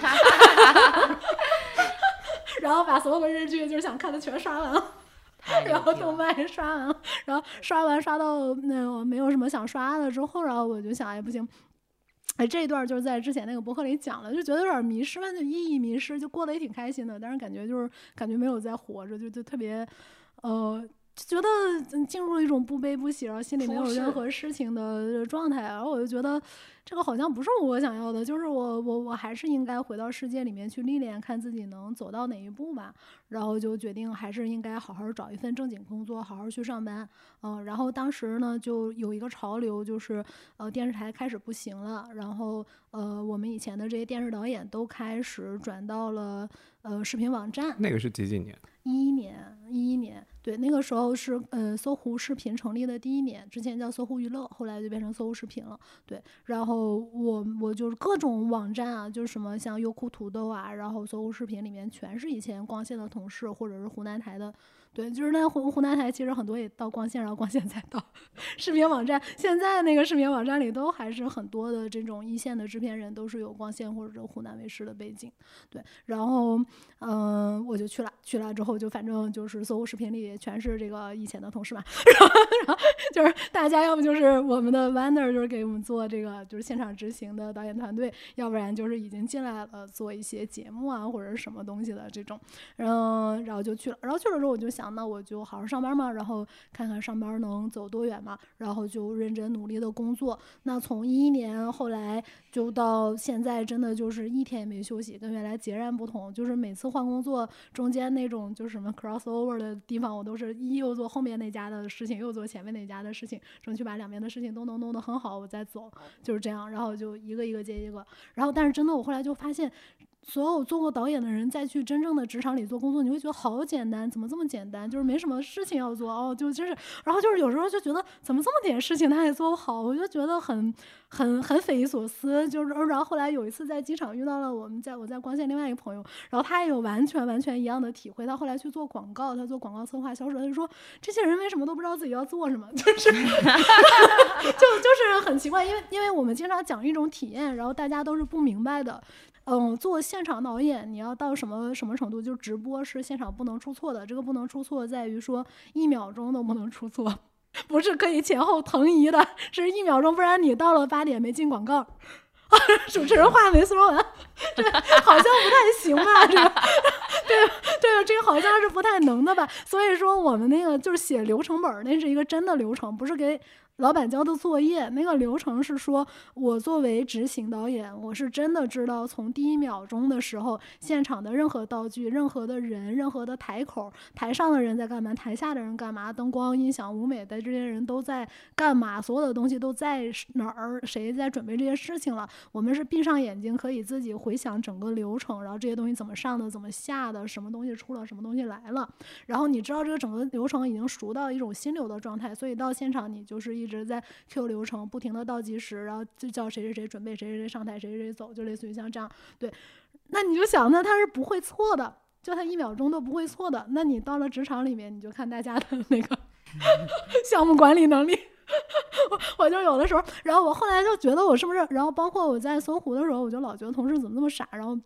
然后把所有的日剧就是想看的全刷完了。然后动漫也刷完了，然后刷完刷到那个没有什么想刷的之后，然后我就想，哎不行，哎这一段就是在之前那个博客里讲了，就觉得有点迷失吧，就意义迷失，就过得也挺开心的，但是感觉就是感觉没有在活着，就就特别，呃。就觉得嗯进入了一种不悲不喜，然后心里没有任何事情的状态，然后我就觉得这个好像不是我想要的，就是我我我还是应该回到世界里面去历练，看自己能走到哪一步吧。然后就决定还是应该好好找一份正经工作，好好去上班。嗯、然后当时呢，就有一个潮流，就是呃电视台开始不行了，然后呃我们以前的这些电视导演都开始转到了呃视频网站。那个是几几年？一一年，一一年，对，那个时候是呃搜狐视频成立的第一年，之前叫搜狐娱乐，后来就变成搜狐视频了。对，然后我我就是各种网站啊，就是什么像优酷、土豆啊，然后搜狐视频里面全是以前光线的同事或者是湖南台的。对，就是那湖湖南台其实很多也到光线，然后光线再到 视频网站。现在那个视频网站里都还是很多的这种一线的制片人都是有光线或者湖南卫视的背景。对，然后嗯、我就去了，去了之后就反正就是搜狐视频里全是这个以前的同事嘛，然后然后就是大家要不就是我们的 Wander 就是给我们做这个就是现场执行的导演团队，要不然就是已经进来了做一些节目啊或者什么东西的这种，嗯，然后就去了，然后去了之后我就想，那我就好好上班嘛，然后看看上班能走多远嘛，然后就认真努力的工作。那从一一年后来就到现在，真的就是一天也没休息，跟原来截然不同。就是每次换工作中间那种就是什么 crossover 的地方，我都是一又做后面那家的事情，又做前面那家的事情，争取把两边的事情都能弄得很好，我再走，就是这样。然后就一个一个接一个。然后但是真的，我后来就发现。所有做过导演的人再去真正的职场里做工作，你会觉得好简单，怎么这么简单？就是没什么事情要做哦，就就是，然后就是有时候就觉得怎么这么点事情他也做不好，我就觉得很很很匪夷所思。就是，然后后来有一次在机场遇到了我们在我在光线另外一个朋友，然后他也有完全完全一样的体会。他后来去做广告，他做广告策划销售，他就说这些人为什么都不知道自己要做什么，就是 就就是很奇怪，因为因为我们经常讲一种体验，然后大家都是不明白的。嗯，做现场导演，你要到什么什么程度？就直播是现场不能出错的，这个不能出错在于说一秒钟都不能出错，不是可以前后腾移的，是一秒钟，不然你到了八点没进广告。主持人话没说完，这好像不太行吧？这个，对对，这个好像是不太能的吧？所以说我们那个就是写流程本，那是一个真的流程，不是给老板交的作业，那个流程是说，我作为执行导演，我是真的知道从第一秒钟的时候，现场的任何道具、任何的人、任何的台口、台上的人在干嘛，台下的人干嘛，灯光、音响、舞美的这些人都在干嘛，所有的东西都在哪儿，谁在准备这些事情了。我们是闭上眼睛，可以自己回想整个流程，然后这些东西怎么上的，怎么下的，什么东西出了，什么东西来了，然后你知道这个整个流程已经熟到一种心流的状态，所以到现场你就是一。一直在 Q 流程，不停的倒计时，然后就叫谁谁谁准备，谁谁谁上台，谁谁谁走，就类似于像这样。对，那你就想，那他是不会错的，就他一秒钟都不会错的。那你到了职场里面，你就看大家的那个 项目管理能力。我就有的时候，然后我后来就觉得我是不是，然后包括我在搜狐的时候，我就老觉得同事怎么那么傻，然后。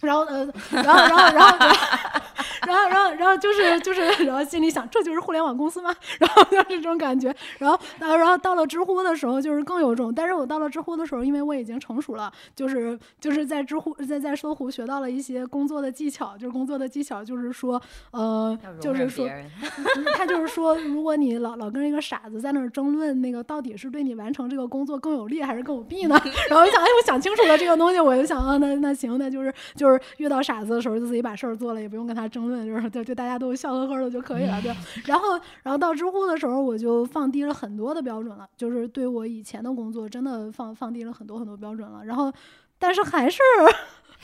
然后呃，然后然后然后，然后然后然后就是就是，然后心里想，这就是互联网公司吗？然后就是这种感觉。然后然后到了知乎的时候，就是更有这种。但是我到了知乎的时候，因为我已经成熟了，就是就是在知乎在在搜狐学到了一些工作的技巧，就是工作的技巧，就是说呃，就是说，他就是说，如果你老老跟一个傻子在那儿争论那个到底是对你完成这个工作更有利还是更有弊呢？然后我想，哎，我想清楚了这个东西，我就想啊，那那行，那就是就是。遇到傻子的时候，就自己把事儿做了，也不用跟他争论，就是就就大家都笑呵呵的就可以了，对。然后，然后到知乎的时候，我就放低了很多的标准了，就是对我以前的工作真的放放低了很多很多标准了。然后，但是还是。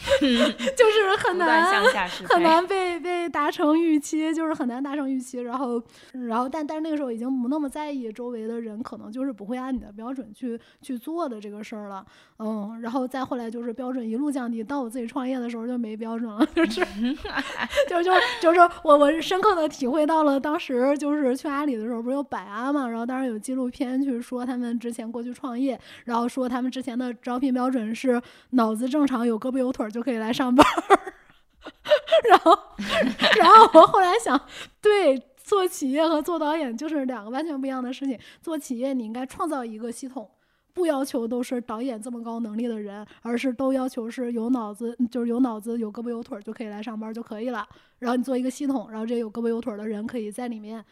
就是很难很难被被达成预期，就是很难达成预期。然后，然后，但但是那个时候已经不那么在意周围的人，可能就是不会按你的标准去去做的这个事儿了。嗯，然后再后来就是标准一路降低，到我自己创业的时候就没标准了，就是 就就就是我我深刻的体会到了当时就是去阿里的时候不是有百安嘛，然后当时有纪录片去说他们之前过去创业，然后说他们之前的招聘标准是脑子正常，有胳膊有腿。就可以来上班儿，然后，然后我后来想，对，做企业和做导演就是两个完全不一样的事情。做企业，你应该创造一个系统，不要求都是导演这么高能力的人，而是都要求是有脑子，就是有脑子、有胳膊有腿就可以来上班就可以了。然后你做一个系统，然后这有胳膊有腿的人可以在里面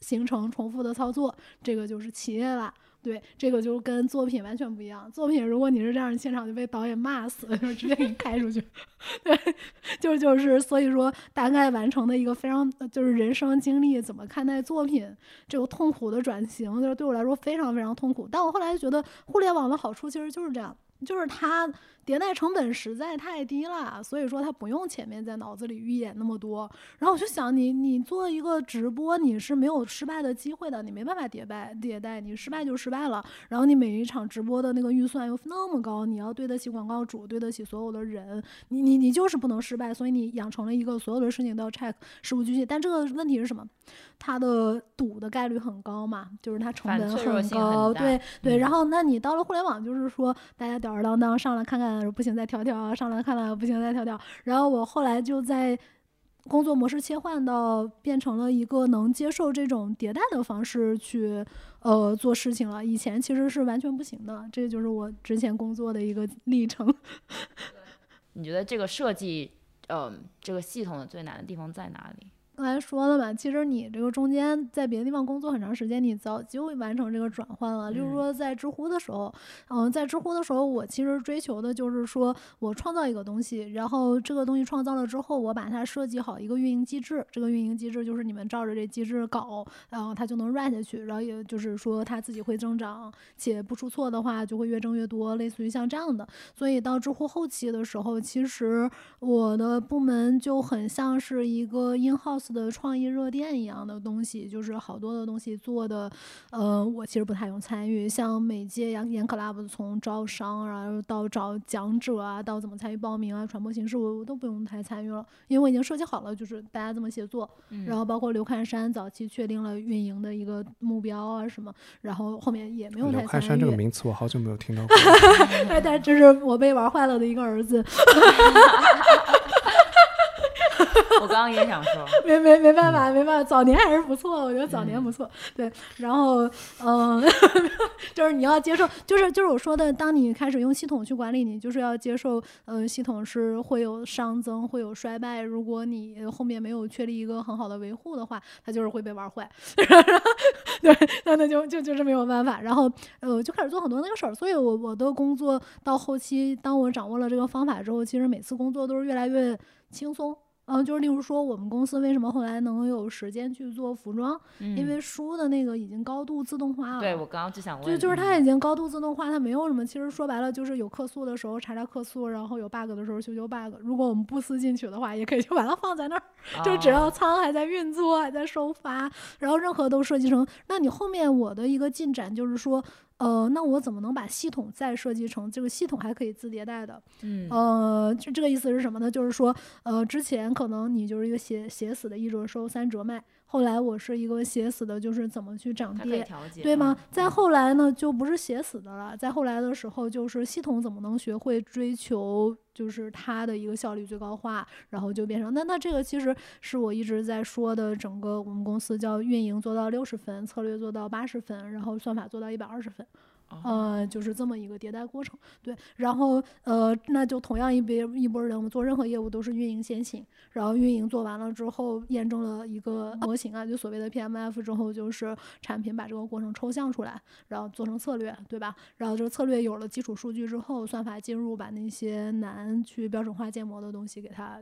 形成重复的操作，这个就是企业了。对，这个就跟作品完全不一样。作品，如果你是这样，现场就被导演骂死，就直接给你开出去。对，就就是，所以说大概完成的一个非常就是人生经历，怎么看待作品这个痛苦的转型，就是对我来说非常非常痛苦。但我后来觉得，互联网的好处其实就是这样，就是它。迭代成本实在太低了，所以说他不用前面在脑子里预演那么多。然后我就想，你你做一个直播，你是没有失败的机会的，你没办法迭代迭代，你失败就失败了。然后你每一场直播的那个预算又那么高，你要对得起广告主，对得起所有的人，你你你就是不能失败。所以你养成了一个所有的事情都要 check 事无巨细。但这个问题是什么？它的赌的概率很高嘛，就是它成本很高。对对。然后那你到了互联网，就是说大家吊儿郎当上来看看。不行，再调调上来看了，不行，再调调。然后我后来就在工作模式切换到变成了一个能接受这种迭代的方式去呃做事情了。以前其实是完全不行的，这就是我之前工作的一个历程。你觉得这个设计，嗯，这个系统的最难的地方在哪里？刚才说了嘛，其实你这个中间在别的地方工作很长时间，你早就完成这个转换了。就是说，在知乎的时候，嗯，在知乎的时候，我其实追求的就是说我创造一个东西，然后这个东西创造了之后，我把它设计好一个运营机制。这个运营机制就是你们照着这机制搞，然后它就能 run 下去，然后也就是说它自己会增长，且不出错的话就会越挣越多，类似于像这样的。所以到知乎后期的时候，其实我的部门就很像是一个 in house。的创意热电一样的东西，就是好多的东西做的，呃，我其实不太用参与。像每届演演 club 从招商，然后到找讲者啊，到怎么参与报名啊，传播形式，我我都不用太参与了，因为我已经设计好了，就是大家这么协作。然后包括刘看山早期确定了运营的一个目标啊什么，然后后面也没有太参与。刘看山这个名词我好久没有听到过。但这是我被玩坏了的一个儿子。我刚刚也想说，没没没办法，没办法，早年还是不错，我觉得早年不错。对，然后嗯，就是你要接受，就是就是我说的，当你开始用系统去管理，你就是要接受，呃，系统是会有熵增，会有衰败。如果你后面没有确立一个很好的维护的话，它就是会被玩坏。对，那那就就就是没有办法。然后呃，就开始做很多那个事儿。所以我我的工作到后期，当我掌握了这个方法之后，其实每次工作都是越来越轻松。嗯，就是例如说，我们公司为什么后来能有时间去做服装？因为书的那个已经高度自动化了。对我刚刚就想问，就就是它已经高度自动化，它没有什么。其实说白了，就是有客诉的时候查查客诉，然后有 bug 的时候修修 bug。如果我们不思进取的话，也可以就把它放在那儿，就只要仓还在运作，还在收发，然后任何都设计成。那你后面我的一个进展就是说。呃，那我怎么能把系统再设计成这个系统还可以自迭代的？嗯，呃，就这个意思是什么呢？就是说，呃，之前可能你就是一个写写死的一折收三折卖。后来我是一个写死的，就是怎么去涨跌，对吗？再后来呢，就不是写死的了。再后来的时候，就是系统怎么能学会追求，就是它的一个效率最高化，然后就变成那那这个其实是我一直在说的，整个我们公司叫运营做到六十分，策略做到八十分，然后算法做到一百二十分。呃，就是这么一个迭代过程，对，然后呃，那就同样一别一波人，我们做任何业务都是运营先行，然后运营做完了之后，验证了一个模型啊，就所谓的 PMF 之后，就是产品把这个过程抽象出来，然后做成策略，对吧？然后这个策略有了基础数据之后，算法进入，把那些难去标准化建模的东西给它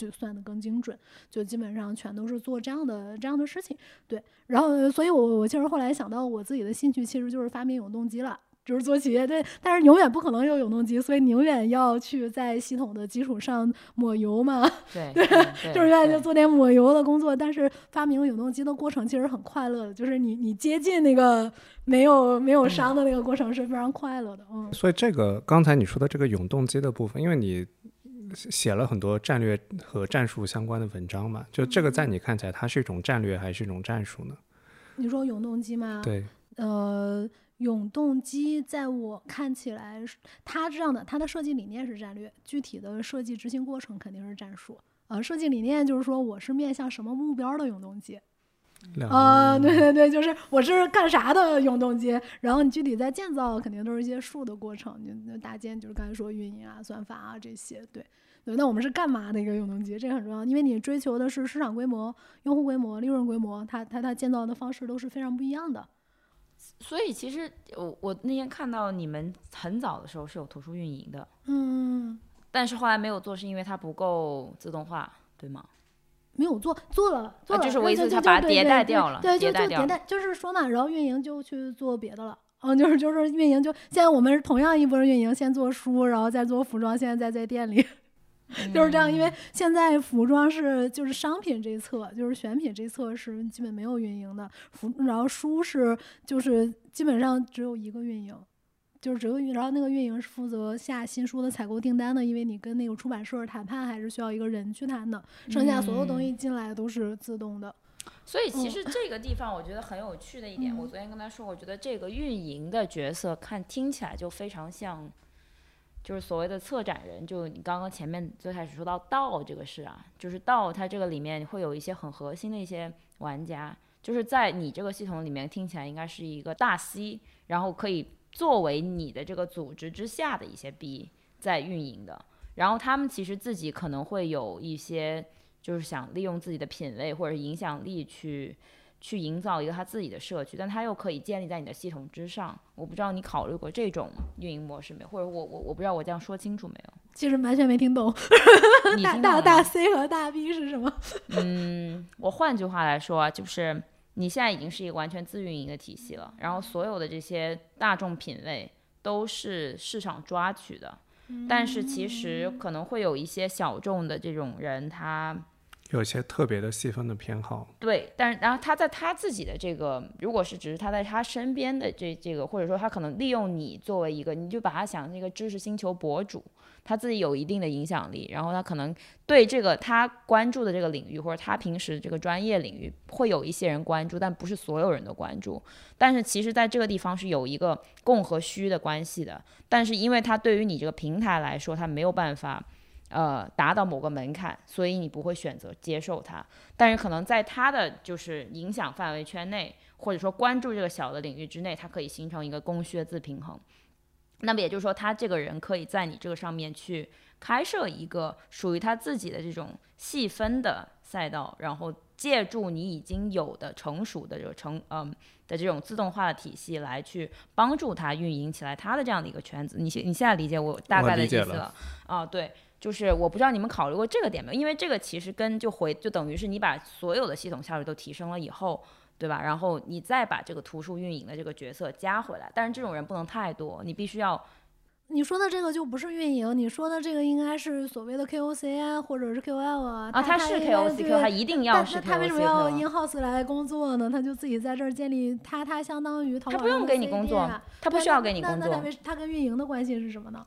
就算的更精准，就基本上全都是做这样的这样的事情，对。然后，所以我我其实后来想到我自己的兴趣其实就是发明永动机了，就是做企业，对。但是永远不可能有永动机，所以你永远要去在系统的基础上抹油嘛，对对，就是愿意就做点抹油的工作。但是发明永动机的过程其实很快乐的，就是你你接近那个没有没有伤的那个过程是非常快乐的，嗯。所以这个刚才你说的这个永动机的部分，因为你。写了很多战略和战术相关的文章嘛？就这个在你看起来，它是一种战略还是一种战术呢？你说永动机吗？对，呃，永动机在我看起来，它这样的，它的设计理念是战略，具体的设计执行过程肯定是战术。呃，设计理念就是说我是面向什么目标的永动机。啊，对对对，就是我是干啥的永动机，然后你具体在建造，肯定都是一些数的过程，就搭建就是刚才说运营啊、算法啊这些，对。对，那我们是干嘛的一个永动机？这个很重要，因为你追求的是市场规模、用户规模、利润规模，它它它建造的方式都是非常不一样的。所以其实我我那天看到你们很早的时候是有图书运营的，嗯，但是后来没有做，是因为它不够自动化，对吗？没有做，做了，做了，就是我意思，它把它迭代掉了，对，就就迭代，就是说嘛，然后运营就去做别的了，嗯，就是就是运营就现在我们同样一波运营，先做书，然后再做服装，现在在在店里，就是这样，因为现在服装是就是商品这一侧，就是选品这一侧是基本没有运营的，服然后书是就是基本上只有一个运营。就是只有运，然后那个运营是负责下新书的采购订单的，因为你跟那个出版社谈判还是需要一个人去谈的，剩下所有东西进来都是自动的。所以其实这个地方我觉得很有趣的一点，我昨天跟他说，我觉得这个运营的角色看听起来就非常像，就是所谓的策展人。就你刚刚前面最开始说到道这个事啊，就是道它这个里面会有一些很核心的一些玩家，就是在你这个系统里面听起来应该是一个大 C，然后可以。作为你的这个组织之下的一些 B 在运营的，然后他们其实自己可能会有一些，就是想利用自己的品味或者影响力去去营造一个他自己的社区，但他又可以建立在你的系统之上。我不知道你考虑过这种运营模式没有，或者我我我不知道我这样说清楚没有？其实完全没听懂，大大大 C 和大 B 是什么？嗯，我换句话来说啊，就是。你现在已经是一个完全自运营的体系了，然后所有的这些大众品类都是市场抓取的，但是其实可能会有一些小众的这种人，他有些特别的细分的偏好。对，但是然后他在他自己的这个，如果是只是他在他身边的这这个，或者说他可能利用你作为一个，你就把他想成一个知识星球博主。他自己有一定的影响力，然后他可能对这个他关注的这个领域，或者他平时这个专业领域，会有一些人关注，但不是所有人的关注。但是其实在这个地方是有一个供和需的关系的。但是因为他对于你这个平台来说，他没有办法呃达到某个门槛，所以你不会选择接受它。但是可能在他的就是影响范围圈内，或者说关注这个小的领域之内，它可以形成一个供需的自平衡。那么也就是说，他这个人可以在你这个上面去开设一个属于他自己的这种细分的赛道，然后借助你已经有的成熟的这个成嗯的这种自动化的体系来去帮助他运营起来他的这样的一个圈子。你现你现在理解我大概的意思了啊？对，就是我不知道你们考虑过这个点没有？因为这个其实跟就回就等于是你把所有的系统效率都提升了以后。对吧？然后你再把这个图书运营的这个角色加回来，但是这种人不能太多，你必须要。你说的这个就不是运营，你说的这个应该是所谓的 KOC 啊，或者是 KOL 啊。啊，他是 KOC，他一定要是 KOC。他为什么要 in house 来工作呢？他就自己在这儿建立，他他相当于他不用给你工作，他不需要给你工作。那他他跟运营的关系是什么呢？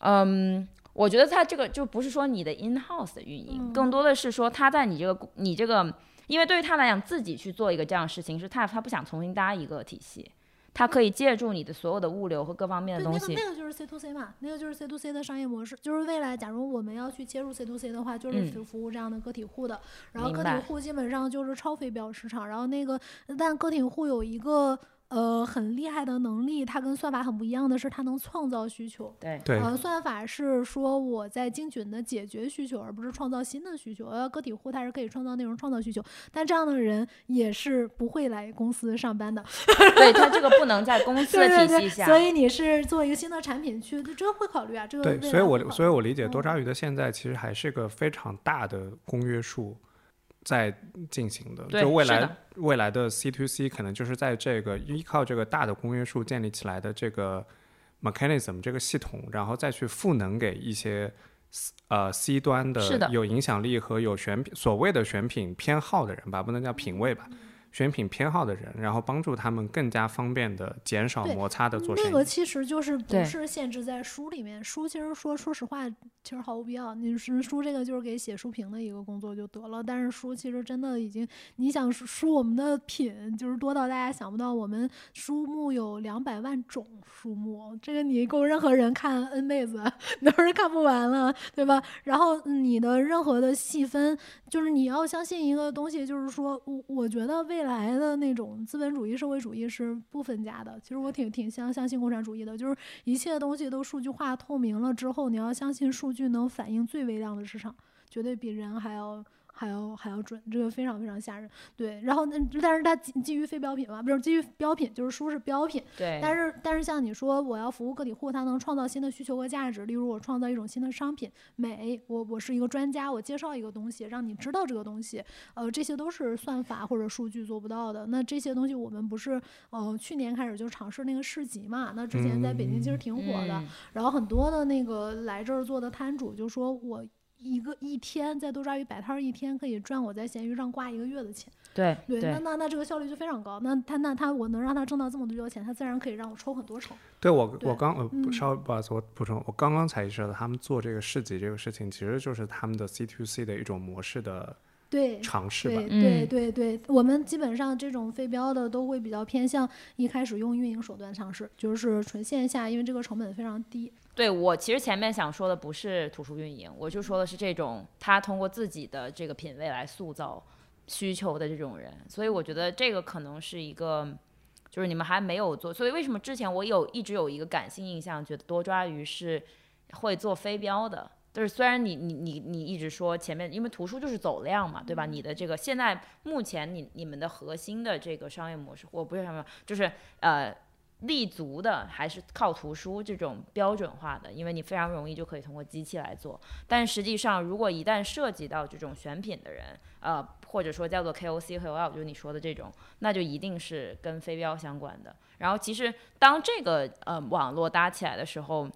嗯，我觉得他这个就不是说你的 in house 的运营，更多的是说他在你这个你这个。因为对于他来讲，自己去做一个这样的事情，是他他不想重新搭一个体系，他可以借助你的所有的物流和各方面的东西。那个那个就是 C to C 嘛，那个就是 C to C 的商业模式，就是未来假如我们要去切入 C to C 的话，就是服务这样的个体户的。然后个体户基本上就是超非标市场，然后那个但个体户有一个。呃，很厉害的能力，它跟算法很不一样的是，它能创造需求。对对。呃，算法是说我在精准的解决需求，而不是创造新的需求。呃，个体户他是可以创造内容、创造需求，但这样的人也是不会来公司上班的。对他这个不能在公司的体系下。所以你是做一个新的产品去，这个会考虑啊。这个对，所以我所以我理解多抓鱼的现在其实还是个非常大的公约数。在进行的，就未来未来的 C to C 可能就是在这个依靠这个大的公约数建立起来的这个 mechanism 这个系统，然后再去赋能给一些呃 C 端的。有影响力和有选品所谓的选品偏好的人吧，不能叫品味吧。选品偏好的人，然后帮助他们更加方便的减少摩擦的做生意。那个其实就是不是限制在书里面，书其实说说实话，其实毫无必要。你是书这个就是给写书评的一个工作就得了。但是书其实真的已经，你想书我们的品就是多到大家想不到，我们书目有两百万种书目，这个你够任何人看 n 辈子都是看不完了，对吧？然后你的任何的细分，就是你要相信一个东西，就是说我我觉得未来来的那种资本主义、社会主义是不分家的。其实我挺挺相相信共产主义的，就是一切东西都数据化、透明了之后，你要相信数据能反映最微量的市场，绝对比人还要。还要还要准，这个非常非常吓人。对，然后那但是它基基于非标品嘛，不是基于标品，就是书是标品。对。但是但是像你说，我要服务个体户，它能创造新的需求和价值。例如，我创造一种新的商品，美，我我是一个专家，我介绍一个东西，让你知道这个东西。呃，这些都是算法或者数据做不到的。那这些东西我们不是呃去年开始就尝试那个市集嘛？那之前在北京其实挺火的。然后很多的那个来这儿做的摊主就说我。一个一天在多抓鱼摆摊儿，一天可以赚我在闲鱼上挂一个月的钱。对对，那那那这个效率就非常高。那他那他我能让他挣到这么多钱，他自然可以让我抽很多成。对我我刚呃稍微不好意思，我补充，我刚刚才意识到他们做这个市集这个事情，其实就是他们的 C to C 的一种模式的。对，尝试吧。对对对，我们基本上这种非标的都会比较偏向一开始用运营手段尝试，就是纯线下，因为这个成本非常低。对我其实前面想说的不是图书运营，我就说的是这种他通过自己的这个品味来塑造需求的这种人，所以我觉得这个可能是一个，就是你们还没有做，所以为什么之前我有一直有一个感性印象，觉得多抓鱼是会做非标的。就是虽然你你你你一直说前面，因为图书就是走量嘛，对吧？你的这个现在目前你你们的核心的这个商业模式，我不是什么，就是呃立足的还是靠图书这种标准化的，因为你非常容易就可以通过机器来做。但实际上，如果一旦涉及到这种选品的人，呃或者说叫做 KOC 和 OL，就是你说的这种，那就一定是跟非标相关的。然后其实当这个呃网络搭起来的时候。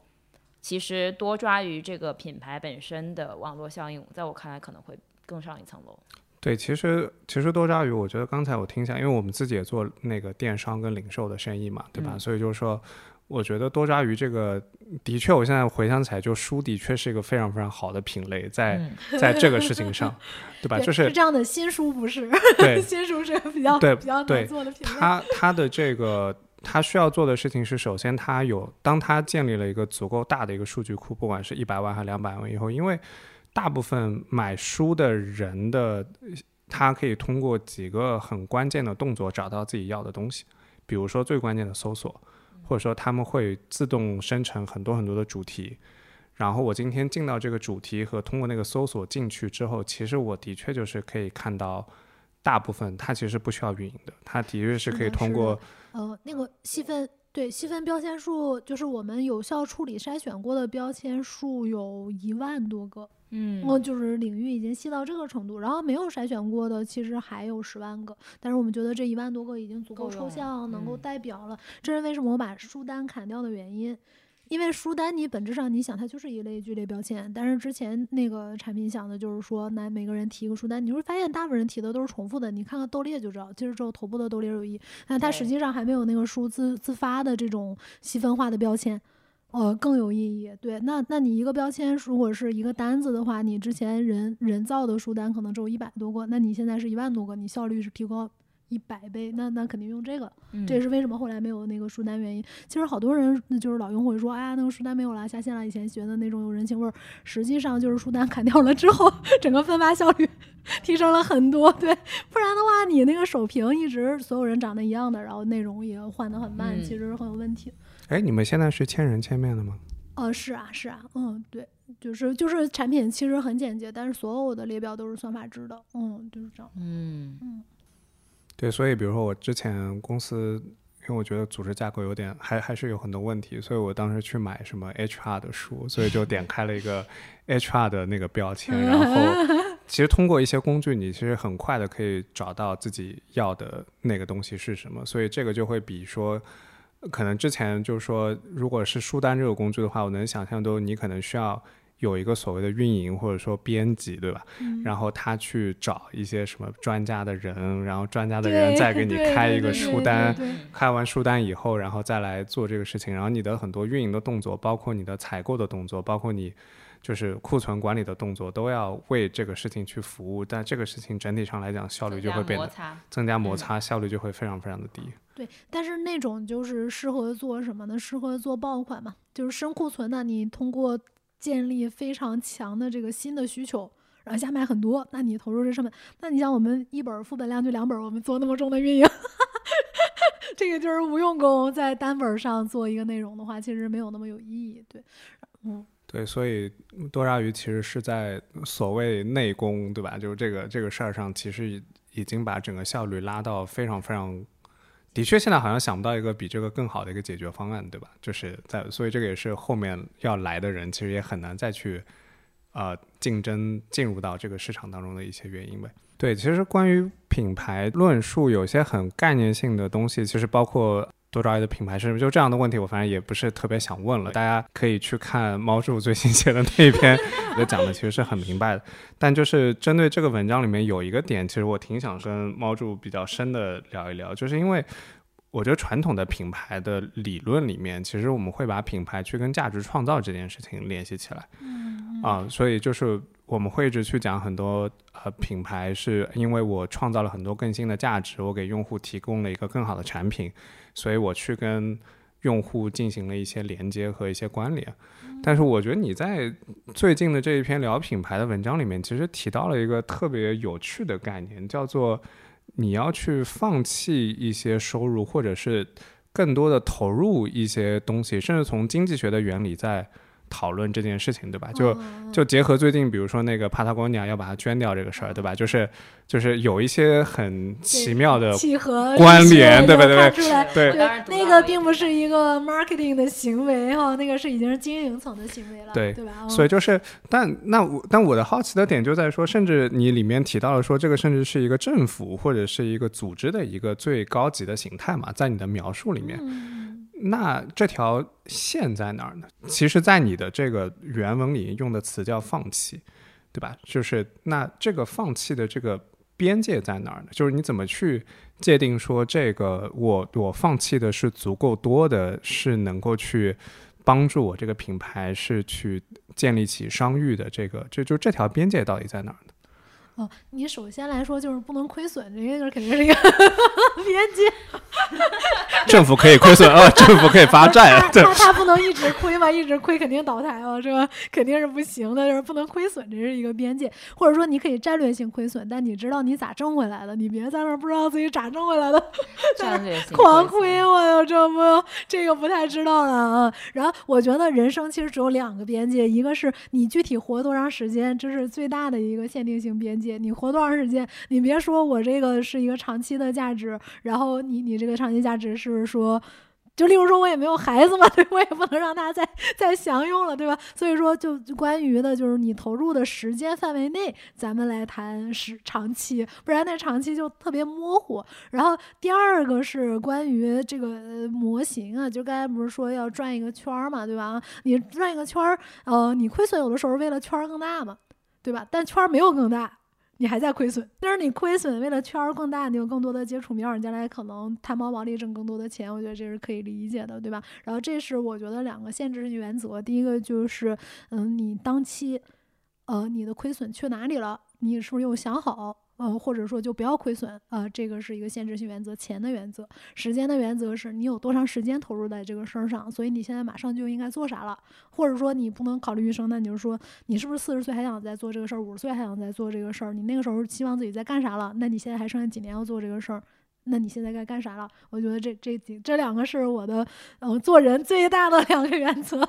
其实多抓鱼这个品牌本身的网络效应，在我看来可能会更上一层楼。对，其实其实多抓鱼，我觉得刚才我听一下，因为我们自己也做那个电商跟零售的生意嘛，对吧？所以就是说，我觉得多抓鱼这个的确，我现在回想起来，就书的确是一个非常非常好的品类，在在这个事情上，对吧？就是这样的新书不是？对，新书是比较对比较难做的品类。它它的这个。他需要做的事情是，首先他有，当他建立了一个足够大的一个数据库，不管是一百万还是两百万以后，因为大部分买书的人的，他可以通过几个很关键的动作找到自己要的东西，比如说最关键的搜索，或者说他们会自动生成很多很多的主题，然后我今天进到这个主题和通过那个搜索进去之后，其实我的确就是可以看到。大部分它其实不需要运营的，它的确是可以通过呃那个细分对细分标签数，就是我们有效处理筛选过的标签数有一万多个，嗯，哦，就是领域已经细到这个程度，然后没有筛选过的其实还有十万个，但是我们觉得这一万多个已经足够抽象，能够代表了，这是为什么我把书单砍掉的原因。因为书单，你本质上你想它就是一类剧类标签，但是之前那个产品想的就是说，那每个人提一个书单，你会发现大部分人提的都是重复的。你看看豆列就知道，其实只有头部的豆列有意义，但它实际上还没有那个书自自发的这种细分化的标签，呃，更有意义。对，那那你一个标签如果是一个单子的话，你之前人人造的书单可能只有一百多个，那你现在是一万多个，你效率是提高。一百倍，那那肯定用这个，这也是为什么后来没有那个书单原因。其实好多人就是老用户会说，哎呀，那个书单没有了，下线了。以前学的那种有人情味儿，实际上就是书单砍掉了之后，整个分发效率提升了很多。对，不然的话，你那个首屏一直所有人长得一样的，然后内容也换得很慢，其实是很有问题。哎，你们现在是千人千面的吗？哦，是啊，是啊，嗯，对，就是就是产品其实很简洁，但是所有的列表都是算法制的，嗯，就是这样，嗯嗯。对，所以比如说我之前公司，因为我觉得组织架构有点还还是有很多问题，所以我当时去买什么 HR 的书，所以就点开了一个 HR 的那个标签，然后 其实通过一些工具，你其实很快的可以找到自己要的那个东西是什么，所以这个就会比说，可能之前就是说，如果是书单这个工具的话，我能想象都你可能需要。有一个所谓的运营或者说编辑，对吧？然后他去找一些什么专家的人，然后专家的人再给你开一个书单，开完书单以后，然后再来做这个事情。然后你的很多运营的动作，包括你的采购的动作，包括你就是库存管理的动作，都要为这个事情去服务。但这个事情整体上来讲，效率就会变得增加摩擦，效率就会非常非常的低。对，但是那种就是适合做什么呢？适合做爆款嘛，就是深库存的，你通过。建立非常强的这个新的需求，然后下买很多，那你投入这上面，那你像我们一本副本量就两本，我们做那么重的运营，这个就是无用功，在单本上做一个内容的话，其实没有那么有意义。对，嗯，对，所以多抓鱼其实是在所谓内功，对吧？就是这个这个事儿上，其实已经把整个效率拉到非常非常。的确，现在好像想不到一个比这个更好的一个解决方案，对吧？就是在，所以这个也是后面要来的人其实也很难再去，呃，竞争进入到这个市场当中的一些原因呗。对，其实关于品牌论述，有些很概念性的东西，其实包括。多抓鱼的品牌是什么？就这样的问题，我反正也不是特别想问了。大家可以去看猫柱最新写的那一篇，也讲的其实是很明白的。但就是针对这个文章里面有一个点，其实我挺想跟猫柱比较深的聊一聊，就是因为我觉得传统的品牌的理论里面，其实我们会把品牌去跟价值创造这件事情联系起来。嗯啊，所以就是我们会一直去讲很多呃品牌是因为我创造了很多更新的价值，我给用户提供了一个更好的产品。所以我去跟用户进行了一些连接和一些关联，但是我觉得你在最近的这一篇聊品牌的文章里面，其实提到了一个特别有趣的概念，叫做你要去放弃一些收入，或者是更多的投入一些东西，甚至从经济学的原理在。讨论这件事情，对吧？就就结合最近，比如说那个帕塔光尼亚要把它捐掉这个事儿，对吧？就是就是有一些很奇妙的 契合关联，对吧对？对，那个并不是一个 marketing 的行为哈，那个是已经是经营层的行为了，对对吧？所以就是，但那我但我的好奇的点就在说，甚至你里面提到了说，这个甚至是一个政府或者是一个组织的一个最高级的形态嘛，在你的描述里面。那这条线在哪儿呢？其实，在你的这个原文里用的词叫“放弃”，对吧？就是那这个放弃的这个边界在哪儿呢？就是你怎么去界定说这个我我放弃的是足够多的，是能够去帮助我这个品牌是去建立起商誉的这个，这就这条边界到底在哪儿呢？哦，你首先来说就是不能亏损，这个肯定是一个边界。政府可以亏损啊，政府可以发债啊，对他他不能一直亏嘛，一直亏肯定倒台啊，是吧肯定是不行的，就是不能亏损，这是一个边界。或者说你可以战略性亏损，但你知道你咋挣回来的，你别在那儿不知道自己咋挣回来的，战略性 狂亏亏，我哟，这不这个不太知道了啊。然后我觉得人生其实只有两个边界，一个是你具体活多长时间，这是最大的一个限定性边界。你活多长时间，你别说我这个是一个长期的价值，然后你你这个长期价值是说。就例如说，我也没有孩子嘛，对，我也不能让他再再享用了，对吧？所以说，就关于的就是你投入的时间范围内，咱们来谈时长期，不然那长期就特别模糊。然后第二个是关于这个模型啊，就刚才不是说要转一个圈儿嘛，对吧？你转一个圈儿，呃，你亏损有的时候为了圈儿更大嘛，对吧？但圈儿没有更大。你还在亏损，但是你亏损，为了圈儿更大，你有更多的接触面儿，你将来可能摊薄毛利挣更多的钱，我觉得这是可以理解的，对吧？然后这是我觉得两个限制性原则，第一个就是，嗯，你当期，呃，你的亏损去哪里了？你是不是有想好？呃，或者说就不要亏损啊、这个是一个限制性原则。钱的原则，时间的原则是你有多长时间投入在这个事儿上，所以你现在马上就应该做啥了，或者说你不能考虑余生，那你就说你是不是四十岁还想再做这个事儿，五十岁还想再做这个事儿？你那个时候期望自己在干啥了？那你现在还剩下几年要做这个事儿？那你现在该干啥了？我觉得这这几这两个是我的，呃，做人最大的 两个原则，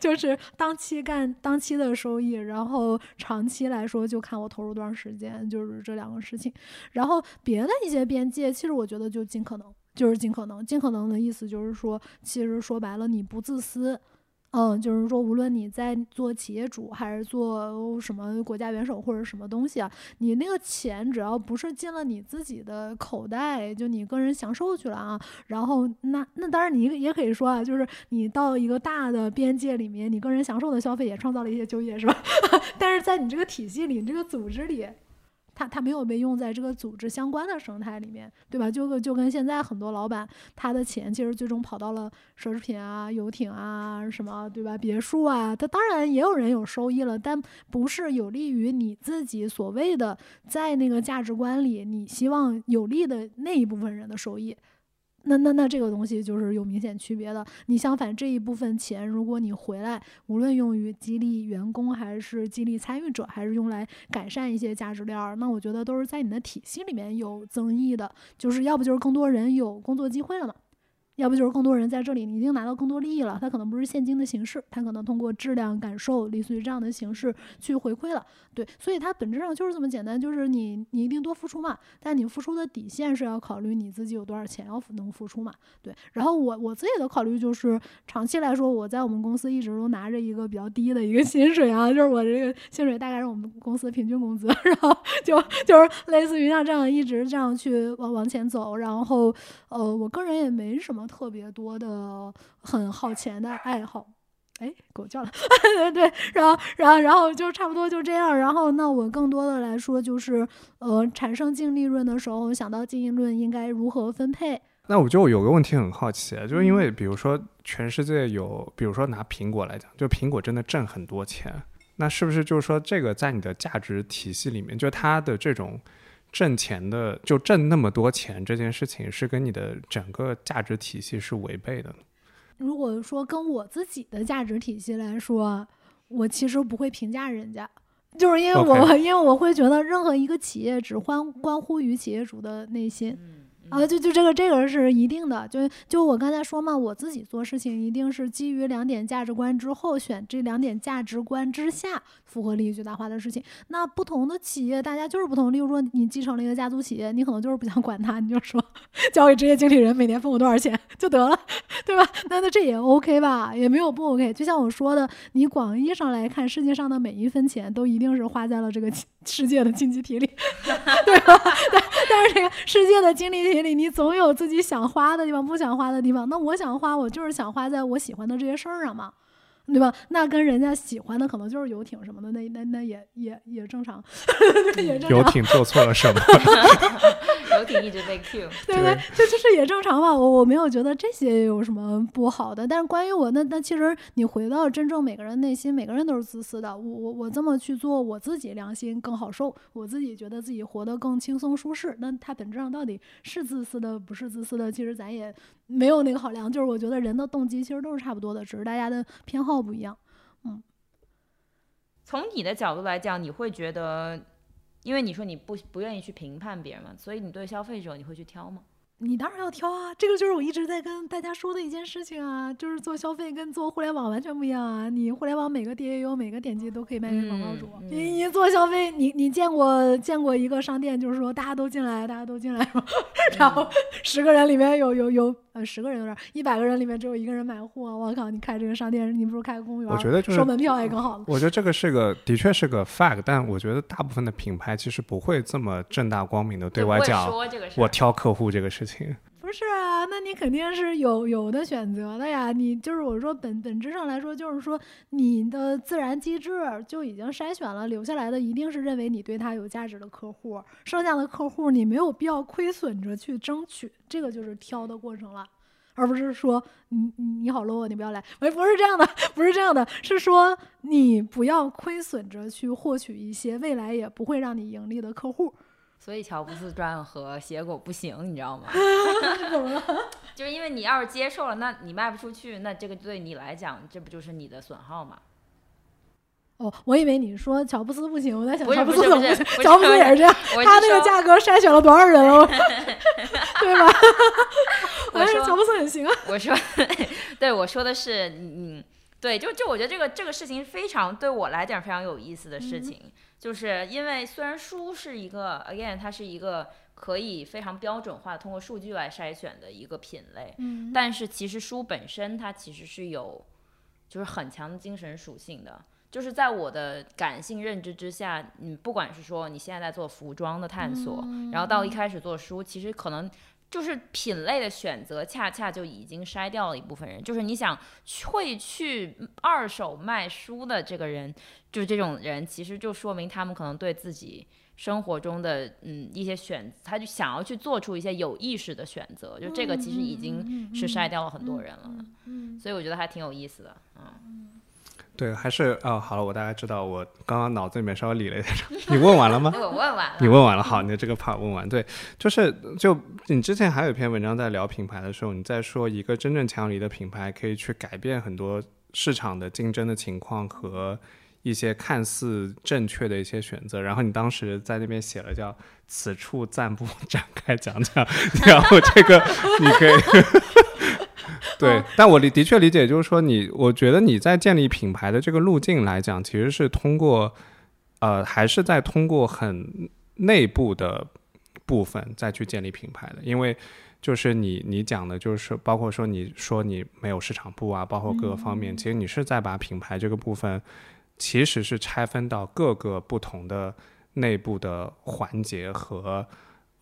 就是当期干当期的收益，然后长期来说就看我投入多长时间，就是这两个事情。然后别的一些边界，其实我觉得就尽可能，就是尽可能，尽可能的意思就是说，其实说白了，你不自私。嗯，就是说，无论你在做企业主还是做什么国家元首或者什么东西啊，你那个钱只要不是进了你自己的口袋，就你个人享受去了啊，然后那那当然你也可以说啊，就是你到一个大的边界里面，你个人享受的消费也创造了一些就业，是吧？但是在你这个体系里，你这个组织里。它它没有被用在这个组织相关的生态里面，对吧？就就跟现在很多老板，他的钱其实最终跑到了奢侈品啊、游艇啊什么，对吧？别墅啊，他当然也有人有收益了，但不是有利于你自己所谓的在那个价值观里你希望有利的那一部分人的收益。那那那这个东西就是有明显区别的。你相反这一部分钱，如果你回来，无论用于激励员工，还是激励参与者，还是用来改善一些价值链，那我觉得都是在你的体系里面有增益的。就是要不就是更多人有工作机会了嘛。要不就是更多人在这里，你已经拿到更多利益了。他可能不是现金的形式，他可能通过质量感受，类似于这样的形式去回馈了。对，所以它本质上就是这么简单，就是你你一定多付出嘛，但你付出的底线是要考虑你自己有多少钱要付能付出嘛。对，然后我我自己的考虑就是长期来说，我在我们公司一直都拿着一个比较低的一个薪水啊，就是我这个薪水大概是我们公司平均工资，然后就就是类似于像这样一直这样去往往前走，然后呃，我个人也没什么特别多的很耗钱的爱好。哎，狗叫了，对对，然后，然后，然后就差不多就这样。然后，那我更多的来说就是，呃，产生净利润的时候，想到净利润应该如何分配。那我就有个问题很好奇，就是因为比如说全世界有，比如说拿苹果来讲，就苹果真的挣很多钱，那是不是就是说这个在你的价值体系里面，就它的这种挣钱的，就挣那么多钱这件事情，是跟你的整个价值体系是违背的呢？如果说跟我自己的价值体系来说，我其实不会评价人家，就是因为我 因为我会觉得任何一个企业只关关乎于企业主的内心。啊，就就这个这个是一定的，就就我刚才说嘛，我自己做事情一定是基于两点价值观之后选这两点价值观之下符合利益最大化的事情。那不同的企业大家就是不同，例如说你继承了一个家族企业，你可能就是不想 管它，你就说交给职业经理人每年分我多少钱就得了，对吧？那那这也 OK 吧，也没有不 OK。就像我说的，你广义上来看，世界上的每一分钱都一定是花在了这个 世界的经济体里，对吧？但但是这个世界的经济体里，你总有自己想花的地方，不想花的地方。那我想花，我就是想花在我喜欢的这些事儿上嘛。对吧？那跟人家喜欢的可能就是游艇什么的，那那那也也也正常，也正常。游艇做错了什么？游艇一直被 Q，对对，就就是也正常嘛。我我没有觉得这些有什么不好的。但是关于我，那那其实你回到真正每个人内心，每个人都是自私的。我我我这么去做，我自己良心更好受，我自己觉得自己活得更轻松舒适。那它本质上到底是自私的，不是自私的？其实咱也没有那个好量。就是我觉得人的动机其实都是差不多的，只是大家的偏好。不一样，嗯。从你的角度来讲，你会觉得，因为你说你不不愿意去评判别人嘛，所以你对消费者你会去挑吗？你当然要挑啊，这个就是我一直在跟大家说的一件事情啊，就是做消费跟做互联网完全不一样啊。你互联网每个 DAU 每个点击都可以卖给广告主，你你做消费，你你见过见过一个商店，就是说大家都进来，大家都进来吗？然后十个人里面有有有呃十个人有点，一百个人里面只有一个人买货，我靠！你开这个商店，你不如开个公园，我觉得就是收门票也更好。我觉得这个是个的确是个 fact，但我觉得大部分的品牌其实不会这么正大光明的对外讲我挑客户这个事情。不是啊，那你肯定是有有的选择的呀。你就是我说本本质上来说，就是说你的自然机制就已经筛选了，留下来的一定是认为你对他有价值的客户，剩下的客户你没有必要亏损着去争取，这个就是挑的过程了，而不是说你你好 low，你不要来。喂，不是这样的，不是这样的，是说你不要亏损着去获取一些未来也不会让你盈利的客户。所以乔布斯传和鞋果不行，你知道吗？就是因为你要是接受了，那你卖不出去，那这个对你来讲，这不就是你的损耗吗？哦，我以为你说乔布斯不行，我在想乔布斯怎么不行？乔布斯也是这样，他那个价格筛选了多少人哦，对吧？我说乔布斯很行啊。我说，对，我说的是，嗯，对，就就我觉得这个这个事情非常对我来讲非常有意思的事情。就是因为虽然书是一个，again，它是一个可以非常标准化通过数据来筛选的一个品类，嗯，但是其实书本身它其实是有，就是很强的精神属性的。就是在我的感性认知之下，你不管是说你现在在做服装的探索，然后到一开始做书，其实可能。就是品类的选择，恰恰就已经筛掉了一部分人。就是你想会去二手卖书的这个人，就是这种人，其实就说明他们可能对自己生活中的嗯一些选，他就想要去做出一些有意识的选择。就这个其实已经是筛掉了很多人了。嗯，所以我觉得还挺有意思的。嗯。对，还是哦，好了，我大概知道，我刚刚脑子里面稍微理了一下。你问完了吗？我问完了。你问完了，好，你的这个 part 问完。对，就是就你之前还有一篇文章在聊品牌的时候，你在说一个真正强有力的品牌可以去改变很多市场的竞争的情况和一些看似正确的一些选择。然后你当时在那边写了叫“此处暂不 展开讲讲”，然后这个你可以。对，但我的的确理解，就是说你，我觉得你在建立品牌的这个路径来讲，其实是通过，呃，还是在通过很内部的部分再去建立品牌的，因为就是你你讲的，就是包括说你说你没有市场部啊，包括各个方面，其实你是在把品牌这个部分，其实是拆分到各个不同的内部的环节和。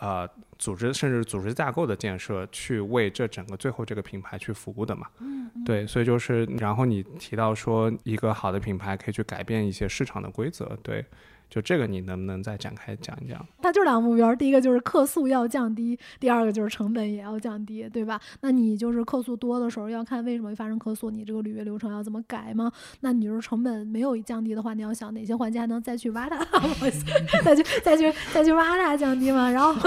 呃，组织甚至组织架构的建设，去为这整个最后这个品牌去服务的嘛？嗯，对，所以就是，然后你提到说，一个好的品牌可以去改变一些市场的规则，对。就这个，你能不能再展开讲一讲？它就两个目标，第一个就是客诉要降低，第二个就是成本也要降低，对吧？那你就是客诉多的时候，要看为什么会发生客诉，你这个履约流程要怎么改吗？那你就是成本没有降低的话，你要想哪些环节还能再去挖它，再去再去再去挖它降低吗？然后。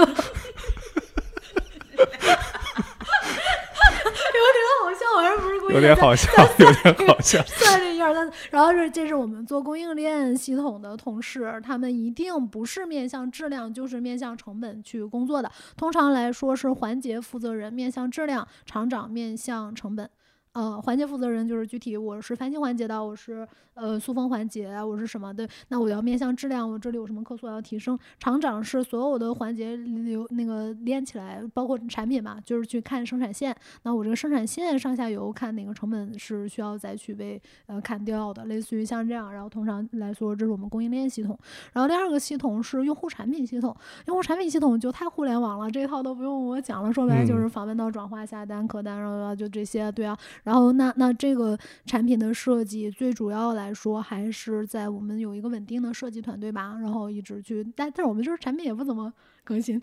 好笑，好像不是故意。有点好笑，有点好笑。算这一二三，然后是这是我们做供应链系统的同事，他们一定不是面向质量，就是面向成本去工作的。通常来说是环节负责人面向质量，厂长面向成本。呃，环节负责人就是具体我是翻新环节的，我是呃塑封环节，我是什么的？那我要面向质量，我这里有什么客诉要提升？厂长是所有的环节流那个连起来，包括产品嘛，就是去看生产线。那我这个生产线上下游看哪个成本是需要再去被呃砍掉的，类似于像这样。然后通常来说，这是我们供应链系统。然后第二个系统是用户产品系统，用户产品系统就太互联网了，这一套都不用我讲了，说白了就是访问到转化下单、客单，然后就这些，对啊。然后那那这个产品的设计最主要来说还是在我们有一个稳定的设计团队吧，然后一直去，但但是我们就是产品也不怎么更新，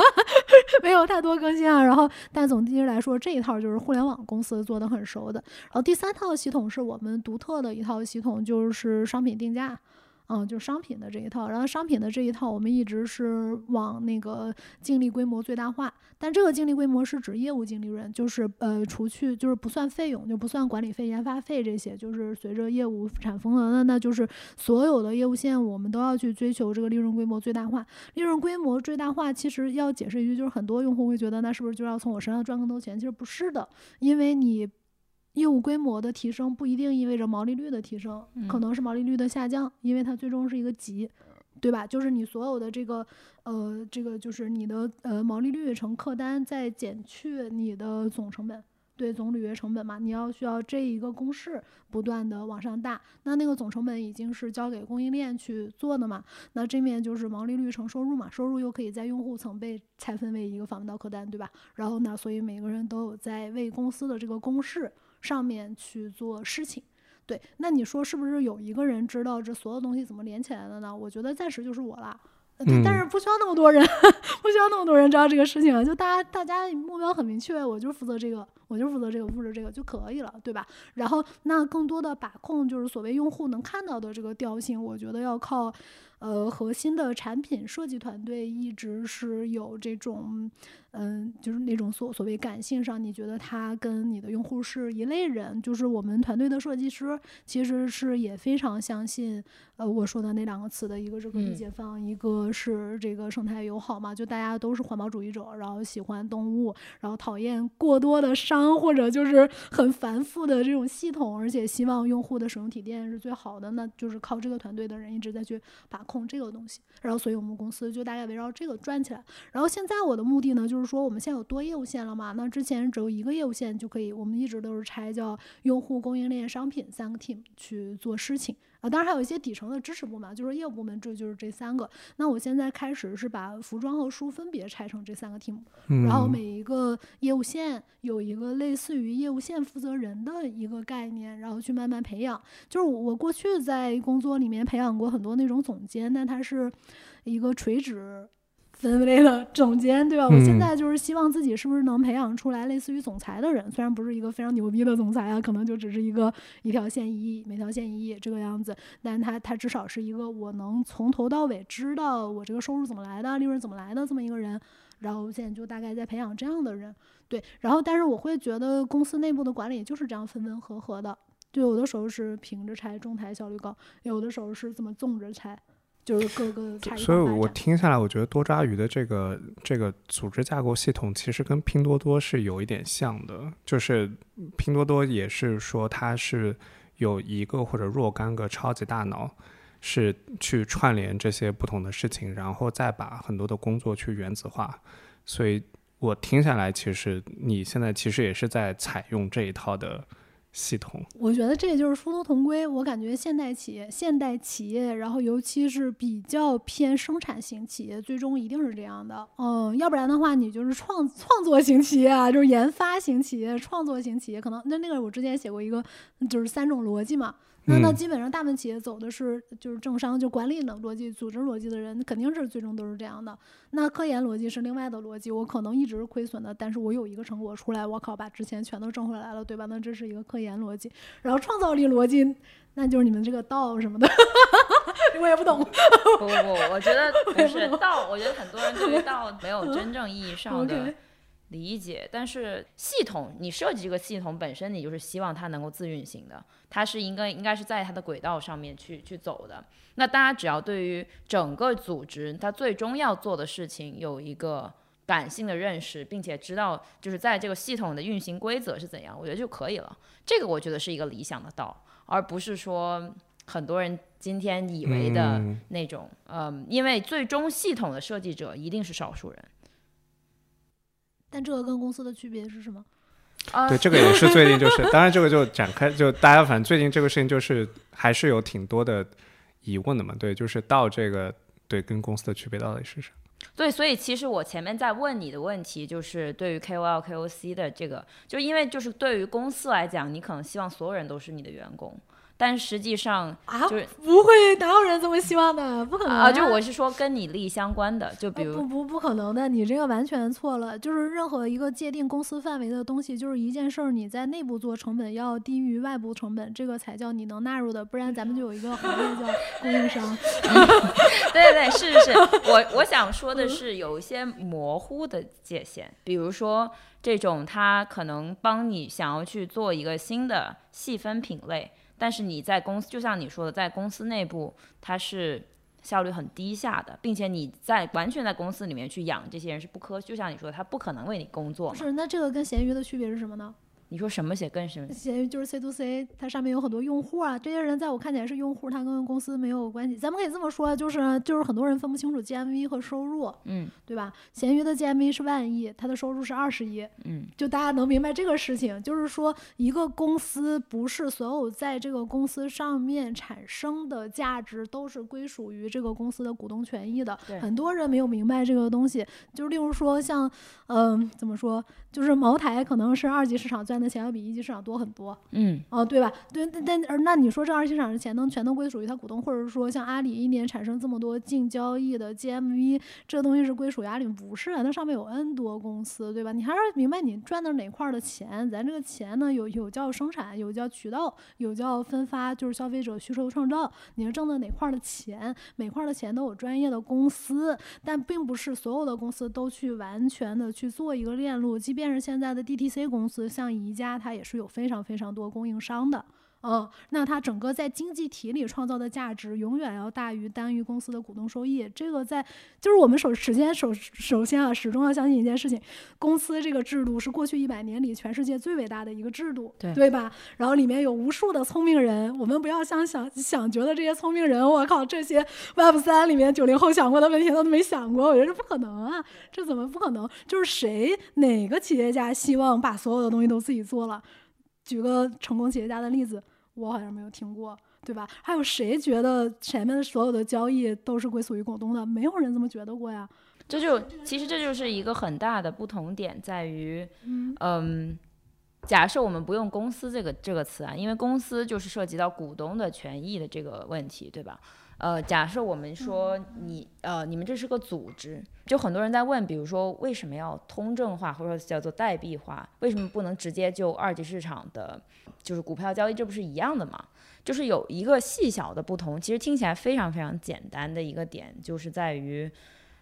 没有太多更新啊。然后但总体来说这一套就是互联网公司做的很熟的。然后第三套系统是我们独特的一套系统，就是商品定价。嗯，就是商品的这一套，然后商品的这一套，我们一直是往那个净利规模最大化。但这个净利规模是指业务净利润，就是呃，除去就是不算费用，就不算管理费、研发费这些，就是随着业务产丰了，那那就是所有的业务线，我们都要去追求这个利润规模最大化。利润规模最大化，其实要解释一句，就是很多用户会觉得，那是不是就要从我身上赚更多钱？其实不是的，因为你。业务规模的提升不一定意味着毛利率的提升，可能是毛利率的下降，因为它最终是一个级，对吧？就是你所有的这个，呃，这个就是你的呃毛利率乘客单再减去你的总成本，对总履约成本嘛，你要需要这一个公式不断的往上大，那那个总成本已经是交给供应链去做的嘛，那这面就是毛利率乘收入嘛，收入又可以在用户层被拆分为一个访问到客单，对吧？然后呢，所以每个人都有在为公司的这个公式。上面去做事情，对，那你说是不是有一个人知道这所有东西怎么连起来的呢？我觉得暂时就是我啦，但是不需要那么多人，不需要那么多人知道这个事情，就大家大家目标很明确，我就负责这个，我就负责这个，负责这个就可以了，对吧？然后那更多的把控就是所谓用户能看到的这个调性，我觉得要靠。呃，核心的产品设计团队一直是有这种，嗯，就是那种所所谓感性上，你觉得他跟你的用户是一类人。就是我们团队的设计师其实是也非常相信，呃，我说的那两个词的一个是科技解放，一个是这个生态友好嘛。就大家都是环保主义者，然后喜欢动物，然后讨厌过多的商或者就是很繁复的这种系统，而且希望用户的使用体验是最好的。那就是靠这个团队的人一直在去把。控这个东西，然后所以我们公司就大概围绕这个转起来。然后现在我的目的呢，就是说我们现在有多业务线了嘛？那之前只有一个业务线就可以，我们一直都是拆叫用户、供应链、商品三个 team 去做事情。啊，当然还有一些底层的支持部门，就是业务部门，这就是这三个。那我现在开始是把服装和书分别拆成这三个 team，然后每一个业务线有一个类似于业务线负责人的一个概念，然后去慢慢培养。就是我过去在工作里面培养过很多那种总监，但他是一个垂直。分类的总监，对吧？我现在就是希望自己是不是能培养出来类似于总裁的人，虽然不是一个非常牛逼的总裁啊，可能就只是一个一条线一亿，每条线一亿这个样子，但他他至少是一个我能从头到尾知道我这个收入怎么来的，利润怎么来的这么一个人。然后现在就大概在培养这样的人，对。然后但是我会觉得公司内部的管理就是这样分分合合的，就有的时候是平着拆，中台效率高；有的时候是这么纵着拆。就是各个所以，我听下来，我觉得多抓鱼的这个这个组织架构系统，其实跟拼多多是有一点像的。就是拼多多也是说，它是有一个或者若干个超级大脑，是去串联这些不同的事情，然后再把很多的工作去原子化。所以我听下来，其实你现在其实也是在采用这一套的。系统，我觉得这也就是殊途同归。我感觉现代企业、现代企业，然后尤其是比较偏生产型企业，最终一定是这样的。嗯，要不然的话，你就是创创作型企业啊，就是研发型企业、创作型企业，可能那那个我之前写过一个，就是三种逻辑嘛。那那基本上大部分企业走的是就是政商就管理的逻辑、组织逻辑的人，肯定是最终都是这样的。那科研逻辑是另外的逻辑，我可能一直是亏损的，但是我有一个成果出来，我靠，把之前全都挣回来了，对吧？那这是一个科研逻辑。然后创造力逻辑，那就是你们这个道什么的，我也不懂。不不不，我觉得不是道，我觉得很多人对于道没有真正意义上的。理解，但是系统你设计这个系统本身，你就是希望它能够自运行的，它是应该应该是在它的轨道上面去去走的。那大家只要对于整个组织它最终要做的事情有一个感性的认识，并且知道就是在这个系统的运行规则是怎样，我觉得就可以了。这个我觉得是一个理想的道，而不是说很多人今天以为的那种，嗯，因为最终系统的设计者一定是少数人。但这个跟公司的区别是什么？对，这个也是最近就是，当然这个就展开，就大家反正最近这个事情就是还是有挺多的疑问的嘛。对，就是到这个对跟公司的区别到底是什么？对，所以其实我前面在问你的问题，就是对于 KOL、KOC 的这个，就因为就是对于公司来讲，你可能希望所有人都是你的员工。但实际上啊，就是不会，哪有人这么希望的？不可能啊，就我是说跟你利益相关的，就比如不不不可能的，你这个完全错了。就是任何一个界定公司范围的东西，就是一件事儿，你在内部做成本要低于外部成本，这个才叫你能纳入的，不然咱们就有一个行业叫供应商。对对对，是是是，我我想说的是有一些模糊的界限，比如说这种他可能帮你想要去做一个新的细分品类。但是你在公司，就像你说的，在公司内部，它是效率很低下的，并且你在完全在公司里面去养这些人是不科，就像你说，他不可能为你工作。不是，那这个跟闲鱼的区别是什么呢？你说什么写跟什么？闲鱼就是 C to C，它上面有很多用户啊，这些人在我看起来是用户，他跟公司没有关系。咱们可以这么说，就是就是很多人分不清楚 GMV 和收入，嗯，对吧？闲鱼的 GMV 是万亿，它的收入是二十亿，嗯，就大家能明白这个事情，就是说一个公司不是所有在这个公司上面产生的价值都是归属于这个公司的股东权益的。对，很多人没有明白这个东西，就例如说像，嗯，怎么说？就是茅台可能是二级市场赚的钱要比一级市场多很多，嗯，哦，对吧？对，但但而那你说这二级市场的钱能全都归属于他股东，或者说像阿里一年产生这么多净交易的 GMV，这东西是归属于阿里？不是啊，那上面有 N 多公司，对吧？你还是明白你赚的哪块的钱？咱这个钱呢，有有叫生产，有叫渠道，有叫分发，就是消费者需求创造。你是挣的哪块的钱？每块的钱都有专业的公司，但并不是所有的公司都去完全的去做一个链路，即便。是现在的 DTC 公司，像宜家，它也是有非常非常多供应商的。嗯，那它整个在经济体里创造的价值永远要大于单于公司的股东收益。这个在就是我们首首先首首先啊，始终要相信一件事情：公司这个制度是过去一百年里全世界最伟大的一个制度，对对吧？然后里面有无数的聪明人，我们不要想想想觉得这些聪明人，我靠，这些 Web 三里面九零后想过的问题都没想过，我觉得这不可能啊，这怎么不可能？就是谁哪个企业家希望把所有的东西都自己做了？举个成功企业家的例子。我好像没有听过，对吧？还有谁觉得前面的所有的交易都是归属于股东的？没有人这么觉得过呀。这就其实这就是一个很大的不同点，在于，嗯，假设我们不用公司这个这个词啊，因为公司就是涉及到股东的权益的这个问题，对吧？呃，假设我们说你呃，你们这是个组织，就很多人在问，比如说为什么要通证化或者说叫做代币化？为什么不能直接就二级市场的？就是股票交易，这不是一样的吗？就是有一个细小的不同，其实听起来非常非常简单的一个点，就是在于，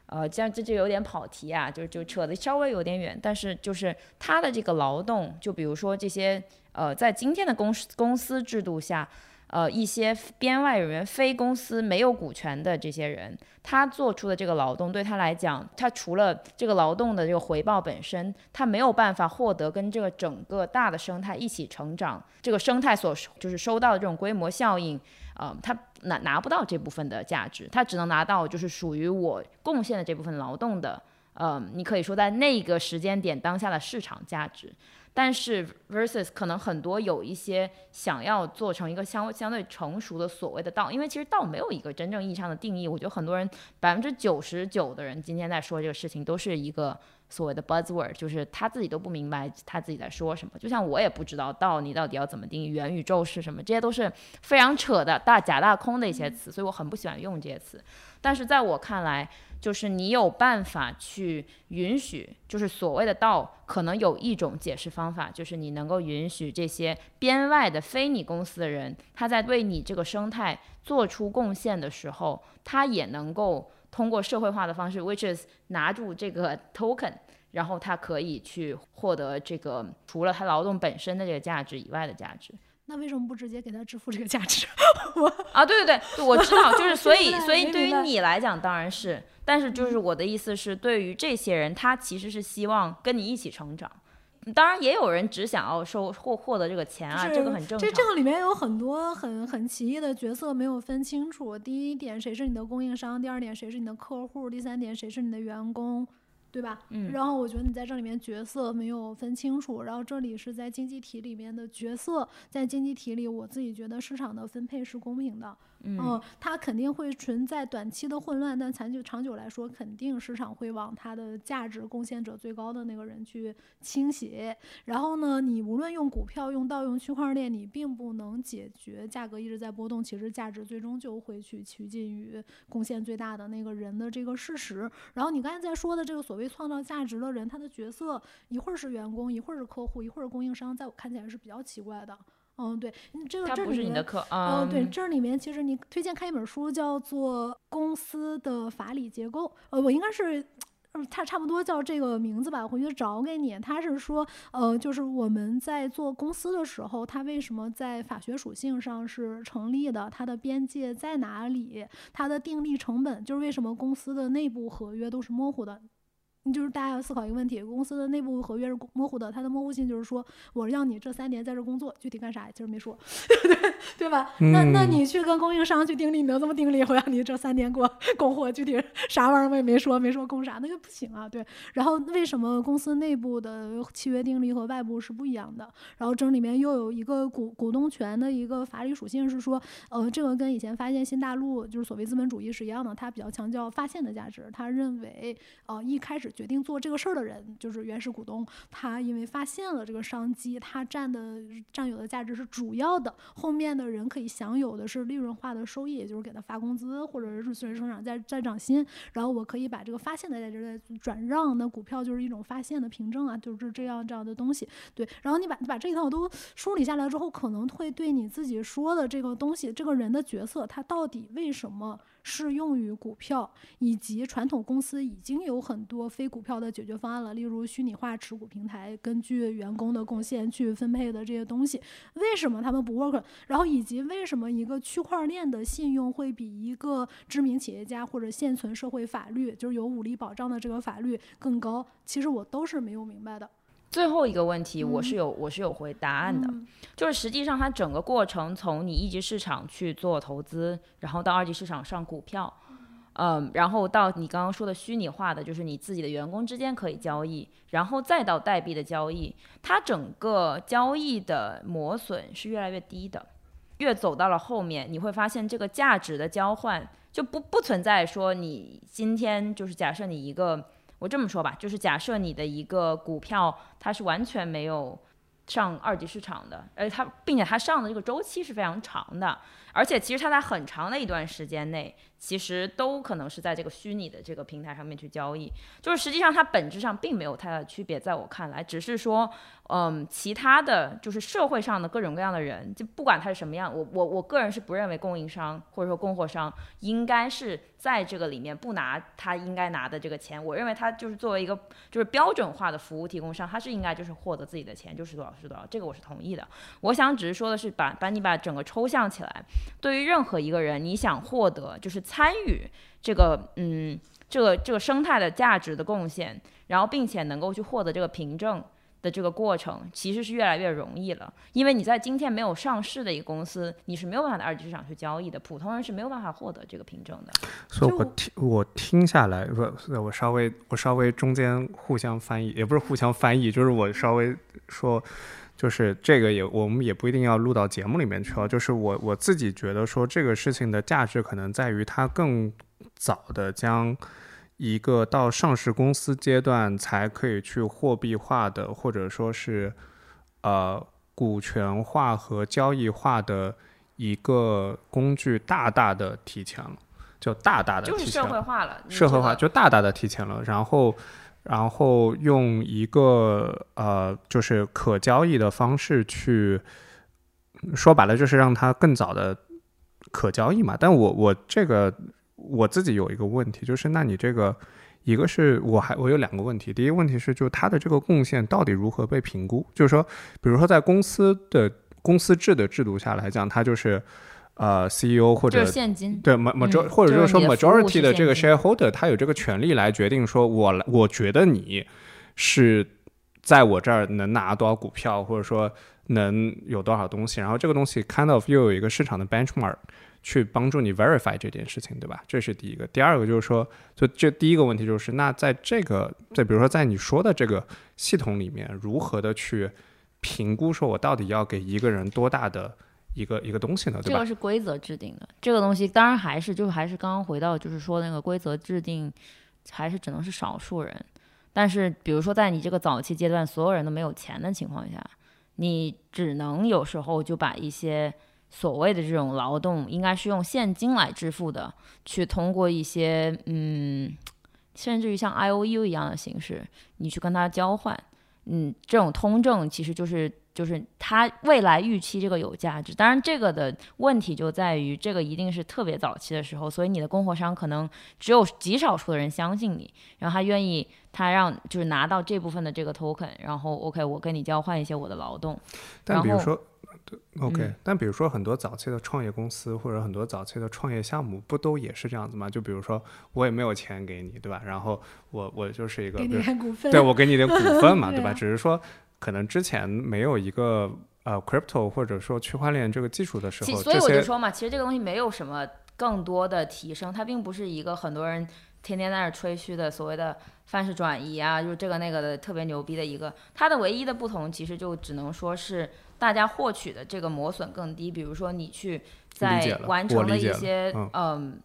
呃，这样这就有点跑题啊，就就扯得稍微有点远。但是就是它的这个劳动，就比如说这些呃，在今天的公司公司制度下。呃，一些编外人员、非公司没有股权的这些人，他做出的这个劳动对他来讲，他除了这个劳动的这个回报本身，他没有办法获得跟这个整个大的生态一起成长，这个生态所就是收到的这种规模效应，呃，他拿拿不到这部分的价值，他只能拿到就是属于我贡献的这部分劳动的，呃，你可以说在那个时间点当下的市场价值。但是，versus 可能很多有一些想要做成一个相相对成熟的所谓的道，因为其实道没有一个真正意义上的定义。我觉得很多人百分之九十九的人今天在说这个事情都是一个所谓的 buzzword，就是他自己都不明白他自己在说什么。就像我也不知道道你到底要怎么定义元宇宙是什么，这些都是非常扯的大假大空的一些词，所以我很不喜欢用这些词。但是在我看来，就是你有办法去允许，就是所谓的道，可能有一种解释方法，就是你能够允许这些编外的非你公司的人，他在为你这个生态做出贡献的时候，他也能够通过社会化的方式，which is 拿住这个 token，然后他可以去获得这个除了他劳动本身的这个价值以外的价值。那为什么不直接给他支付这个价值？我啊，对对对，我知道，就是所以，所以对于你来讲当然是，但是就是我的意思是，对于这些人，他其实是希望跟你一起成长。当然，也有人只想要收获获得这个钱啊，这个很正常。这这个里面有很多很很奇异的角色没有分清楚。第一点，谁是你的供应商？第二点，谁是你的客户？第三点，谁是你的员工？对吧？嗯然后我觉得你在这里面角色没有分清楚，然后这里是在经济体里面的角色，在经济体里，我自己觉得市场的分配是公平的。嗯它肯定会存在短期的混乱，但长久长久来说，肯定市场会往它的价值贡献者最高的那个人去倾斜。然后呢，你无论用股票、用到用区块链，你并不能解决价格一直在波动，其实价值最终就会去趋近于贡献最大的那个人的这个事实。然后你刚才在说的这个所谓创造价值的人，他的角色一会儿是员工，一会儿是客户，一会儿是供应商，在我看起来是比较奇怪的。嗯，对，这个这不是你的课，哦，嗯，对，这里面其实你推荐看一本书，叫做《公司的法理结构》。呃，我应该是，嗯，它差不多叫这个名字吧，我回去找给你。他是说，呃，就是我们在做公司的时候，它为什么在法学属性上是成立的？它的边界在哪里？它的订立成本就是为什么公司的内部合约都是模糊的？就是大家要思考一个问题：公司的内部合约是模糊的，它的模糊性就是说，我让你这三年在这工作，具体干啥其实没说，对对吧？那那嗯你去跟供应商去订立，你能这么订立？我让你这三年给我供货，具体啥玩意儿我也没说，没说供啥，那就不行啊。对，然后为什么公司内部的契约订立和外部是不一样的？然后这里面又有一个股股东权的一个法理属性是说，呃，这个跟以前发现新大陆就是所谓资本主义是一样的，它比较强调发现的价值，他认为呃一开始决定做这个事儿的人就是原始股东，他因为发现了这个商机，他占的占有的价值是主要的，后面的人可以享有的是利润化的收益，也就是给他发工资或者是随着生长再再涨薪，然后我可以把这个发现的价值再转让，那股票就是一种发现的凭证啊，就是这样这样的东西。对，然后你把你把这一套都梳理下来之后，可能会对你自己说的这个东西，这个人的角色，他到底为什么适用于股票，以及传统公司已经有很多非股票的解决方案了，例如虚拟化持股平台，根据员工的贡献去分配的这些东西，为什么他们不 work？然后以及为什么一个区块链的信用会比一个知名企业家或者现存社会法律，就是有武力保障的这个法律更高？其实我都是没有明白的。最后一个问题，我嗯是有我是有回答案的，嗯。就是实际上它整个过程从你一级市场去做投资，然后到二级市场上股票，嗯，然后到你刚刚说的虚拟化的，就是你自己的员工之间可以交易，然后再到代币的交易，它整个交易的磨损是越来越低的。越走到了后面，你会发现这个价值的交换就不不存在说你今天就是假设你一个，我这么说吧，就是假设你的一个股票它是完全没有上二级市场的，而它并且它上的这个周期是非常长的，而且其实它在很长的一段时间内，其实都可能是在这个虚拟的这个平台上面去交易，就是实际上它本质上并没有太大的区别，在我看来，只是说，嗯，其他的就是社会上的各种各样的人，就不管他是什么样，我我我个人是不认为供应商或者说供货商应该是在这个里面不拿他应该拿的这个钱，我认为他就是作为一个就是标准化的服务提供商，他是应该就是获得自己的钱，就是多少是多少，这个我是同意的。我想只是说的是把把你把整个抽象起来，对于任何一个人，你想获得就是参与这个嗯这个这个生态的价值的贡献，然后并且能够去获得这个凭证。的这个过程其实是越来越容易了，因为你在今天没有上市的一个公司，你是没有办法在二级市场去交易的，普通人是没有办法获得这个凭证的。所以我听我听下来，我，我稍微我稍微中间互相翻译，也不是互相翻译，就是我稍微说，就是这个也我们也不一定要录到节目里面去啊。就是我我自己觉得说这个事情的价值可能在于它更早的将一个到上市公司阶段才可以去货币化的，或者说是呃股权化和交易化的一个工具，大大的提前了。就大大的就是社会化了，社会化就大大的提前了，然后，然后用一个呃，就是可交易的方式去，说白了就是让它更早的可交易嘛。但我我这个我自己有一个问题，就是那你这个一个是我还我有两个问题，第一个问题是就它的这个贡献到底如何被评估？就是说，比如说在公司的公司制的制度下来讲，它就是呃 CEO 或者就是现金，对 ma major、嗯或者就是说 majority 的这个 shareholder，他有这个权利来决定说我来，我觉得你是在我这儿能拿多少股票，或者说能有多少东西，然后这个东西 kind of 又有一个市场的 benchmark 去帮助你 verify 这件事情，对吧？这是第一个。第二个就是说，就这第一个问题就是，那在这个在比如说在你说的这个系统里面，如何的去评估说我到底要给一个人多大的一个一个东西呢？对吧？这个是规则制定的，这个东西当然还是就还是刚刚回到就是说那个规则制定还是只能是少数人，但是比如说在你这个早期阶段，所有人都没有钱的情况下。你只能有时候就把一些所谓的这种劳动，应该是用现金来支付的，去通过一些嗯，甚至于像 I O U 一样的形式，你去跟他交换，嗯，这种通证其实就是就是他未来预期这个有价值。当然，这个的问题就在于这个一定是特别早期的时候，所以你的供货商可能只有极少数的人相信你，然后他愿意。他让就是拿到这部分的这个 token，然后 OK，我跟你交换一些我的劳动。但比如说，OK，但比如说很多早期的创业公司或者很多早期的创业项目，不都也是这样子吗？就比如说我也没有钱给你，对吧？然后我我就是一个给你点股份，对我给你点股份嘛，对吧？只是说可能之前没有一个呃 crypto 或者说区块链这个技术的时候，所以我就说嘛，其实这个东西没有什么更多的提升，它并不是一个很多人。天天在那吹嘘的所谓的范式转移啊，就是这个那个的特别牛逼的一个，它的唯一的不同其实就只能说是大家获取的这个磨损更低。比如说你去在完成了一些嗯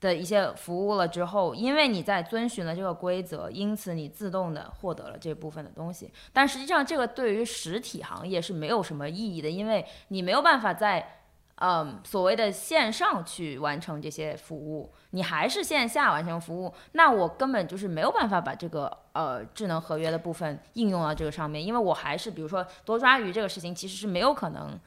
的一些服务了之后，因为你在遵循了这个规则，因此你自动的获得了这部分的东西。但实际上这个对于实体行业是没有什么意义的，因为你没有办法在。嗯，所谓的线上去完成这些服务，你还是线下完成服务，那我根本就是没有办法把这个呃智能合约的部分应用到这个上面，因为我还是比如说多抓鱼这个事情其实是没有可能。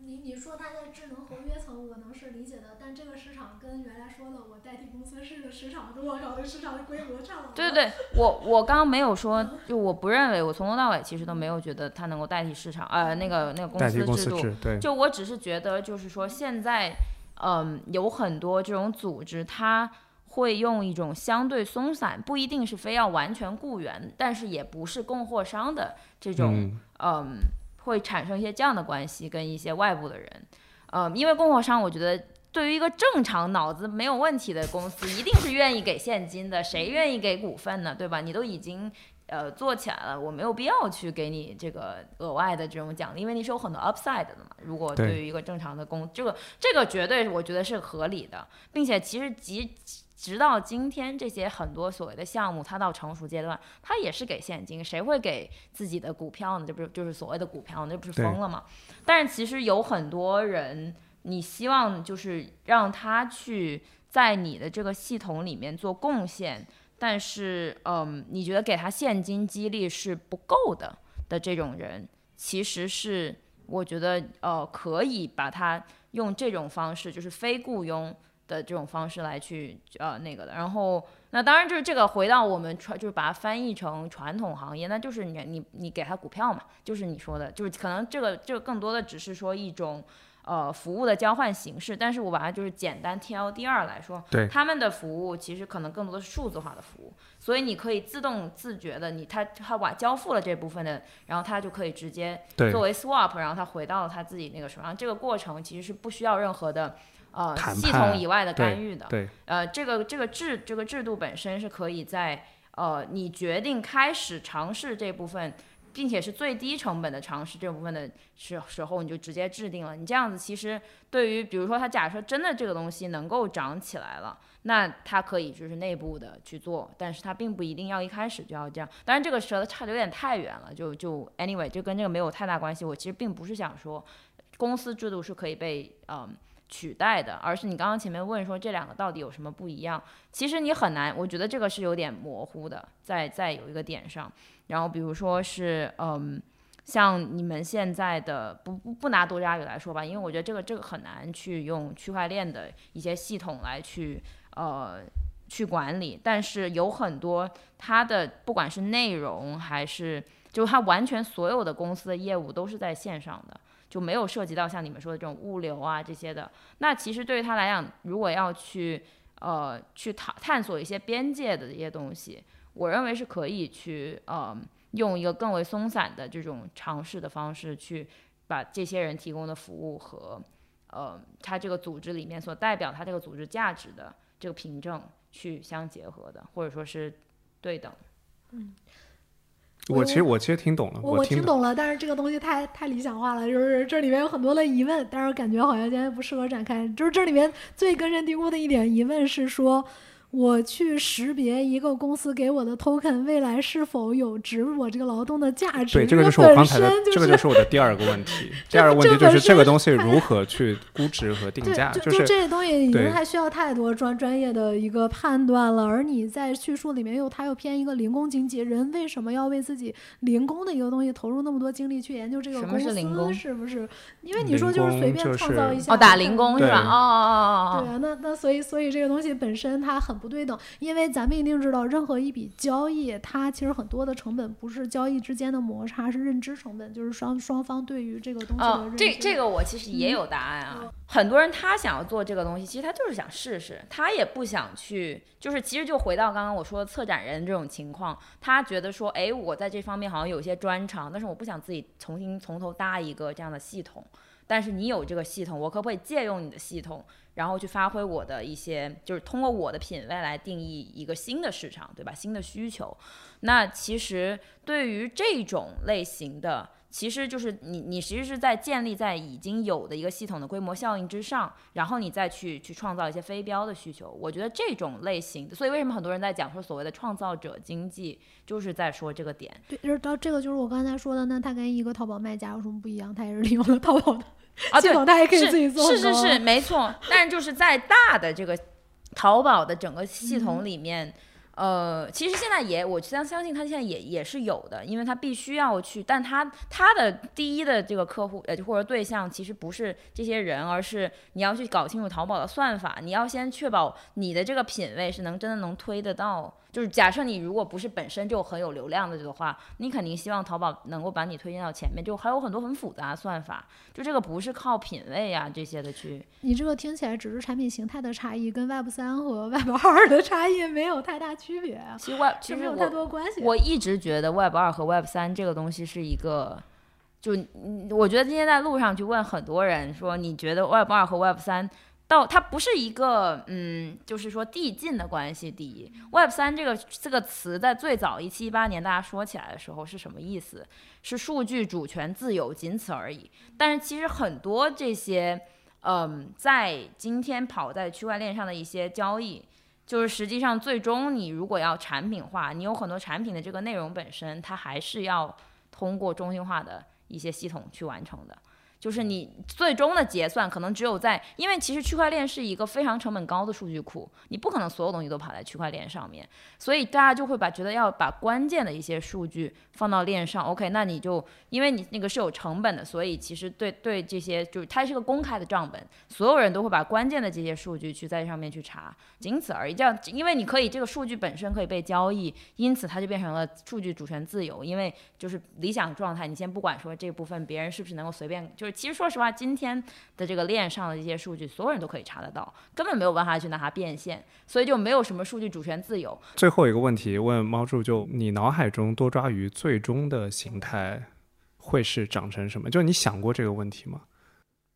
你你说它在智能合约层，我能是理解的，但这个市场跟原来说的我代替公司是个市场，跟我搞的市场的规模差了。对对对，我我刚刚没有说，就我不认为，我从头到尾其实都没有觉得它能够代替市场，呃，那个那个公司制度，就我只是觉得就是说现在，嗯，有很多这种组织，它会用一种相对松散，不一定是非要完全雇员，但是也不是供货商的这种，嗯。会产生一些这样的关系，跟一些外部的人，呃，因为供货商，我觉得对于一个正常脑子没有问题的公司，一定是愿意给现金的，谁愿意给股份呢？对吧？你都已经呃做起来了，我没有必要去给你这个额外的这种奖励，因为你是有很多 upside 的嘛。如果对于一个正常的公，这个这个绝对我觉得是合理的，并且其实即。直到今天，这些很多所谓的项目，它到成熟阶段，它也是给现金。谁会给自己的股票呢？这不是就是所谓的股票，那不是疯了吗？但是其实有很多人，你希望就是让他去在你的这个系统里面做贡献，但是嗯，你觉得给他现金激励是不够的的这种人，其实是我觉得呃可以把它用这种方式，就是非雇佣。的这种方式来去呃那个的，然后那当然就是这个回到我们传就是把它翻译成传统行业，那就是你你你给他股票嘛，就是你说的，就是可能这个这个更多的只是说一种呃服务的交换形式，但是我把它就是简单 T L D 二来说，对他们的服务其实可能更多的是数字化的服务，所以你可以自动自觉的你他他把交付了这部分的，然后他就可以直接作为 swap，然后他回到了他自己那个手上，这个过程其实是不需要任何的。呃，系统以外的干预的，对，呃，这个这个制这个制度本身是可以在呃你决定开始尝试这部分，并且是最低成本的尝试这部分的时时候，你就直接制定了。你这样子其实对于比如说他假设真的这个东西能够涨起来了，那他可以就是内部的去做，但是他并不一定要一开始就要这样。当然这个扯的差的有点太远了，就就 anyway 就跟这个没有太大关系。我其实并不是想说公司制度是可以被嗯。取代的，而是你刚刚前面问说这两个到底有什么不一样？其实你很难，我觉得这个是有点模糊的，在在有一个点上。然后比如说是，嗯，像你们现在的不不不拿多抓鱼来说吧，因为我觉得这个这个很难去用区块链的一些系统来去呃去管理。但是有很多它的不管是内容还是就它完全所有的公司的业务都是在线上的。就没有涉及到像你们说的这种物流啊这些的。那其实对于他来讲，如果要去呃去探探索一些边界的这些东西，我认为是可以去呃用一个更为松散的这种尝试的方式去把这些人提供的服务和呃他这个组织里面所代表他这个组织价值的这个凭证去相结合的，或者说是对等。我其实我其实听懂了，我听懂了，但是这个东西太太理想化了，就是这里面有很多的疑问，但是感觉好像今天不适合展开。就是这里面最根深蒂固的一点疑问是说。我去识别一个公司给我的 token 未来是否有值我这个劳动的价值？对，这个就是我刚才的，这个就是我的第二个问题。第二个问题就是这个东西如何去估值和定价？就是这东西已经还需要太多专专业的一个判断了。而你在叙述里面又它又偏一个零工经济，人为什么要为自己零工的一个东西投入那么多精力去研究这个公司？是不是？因为你说就是随便创造一下哦，打零工是吧？哦哦哦哦哦。对啊，那那所以所以这个东西本身它很。不对等，因为咱们一定知道，任何一笔交易，它其实很多的成本不是交易之间的摩擦，是认知成本，就是双双方对于这个东西的认知。这这个我其实也有答案啊。很多人他想要做这个东西，其实他就是想试试，他也不想去，就是其实就回到刚刚我说的策展人这种情况，他觉得说，哎，我在这方面好像有些专长，但是我不想自己重新从头搭一个这样的系统。但是你有这个系统，我可不可以借用你的系统？然后去发挥我的一些，就是通过我的品味来定义一个新的市场，对吧？新的需求。那其实对于这种类型的，其实就是你你其实是在建立在已经有的一个系统的规模效应之上，然后你再去去创造一些非标的需求。我觉得这种类型的，所以为什么很多人在讲说所谓的创造者经济，就是在说这个点。对，就是到这个就是我刚才说的，那它跟一个淘宝卖家有什么不一样？它也是利用了淘宝的。啊，对，他也可以自己做。是是是，没错。但是就是在大的这个淘宝的整个系统里面，呃，其实现在也，我相相信他现在也也是有的，因为他必须要去，但他他的第一的这个客户呃或者对象其实不是这些人，而是你要去搞清楚淘宝的算法，你要先确保你的这个品位是能真的能推得到。就是假设你如果不是本身就很有流量的这个话，你肯定希望淘宝能够把你推荐到前面，就还有很多很复杂的算法，就这个不是靠品味啊这些的去。你这个听起来只是产品形态的差异，跟 Web 三和 Web 二 的差异没有太大区别啊。其实 Web 其实没有太多关系。我一直觉得 Web 二和 Web 三这个东西是一个，就我觉得今天在路上去问很多人说，你觉得 Web 二和 Web 三？到它不是一个嗯，就是说递进的关系。第一，Web 三这个这个词在最早一七一八年大家说起来的时候是什么意思？是数据主权自由，仅此而已。但是其实很多这些嗯，在今天跑在区块链上的一些交易，就是实际上最终你如果要产品化，你有很多产品的这个内容本身，它还是要通过中心化的一些系统去完成的。就是你最终的结算可能只有在，因为其实区块链是一个非常成本高的数据库，你不可能所有东西都跑在区块链上面，所以大家就会把觉得要把关键的一些数据放到链上。OK，那你就因为你那个是有成本的，所以其实对对这些就是它是个公开的账本，所有人都会把关键的这些数据去在上面去查，仅此而已。这样，因为你可以这个数据本身可以被交易，因此它就变成了数据主权自由。因为就是理想状态，你先不管说这部分别人是不是能够随便就。其实说实话，今天的这个链上的一些数据，所有人都可以查得到，根本没有办法去拿它变现，所以就没有什么数据主权自由。最后一个问题问猫柱，就你脑海中多抓鱼最终的形态会是长成什么？就你想过这个问题吗？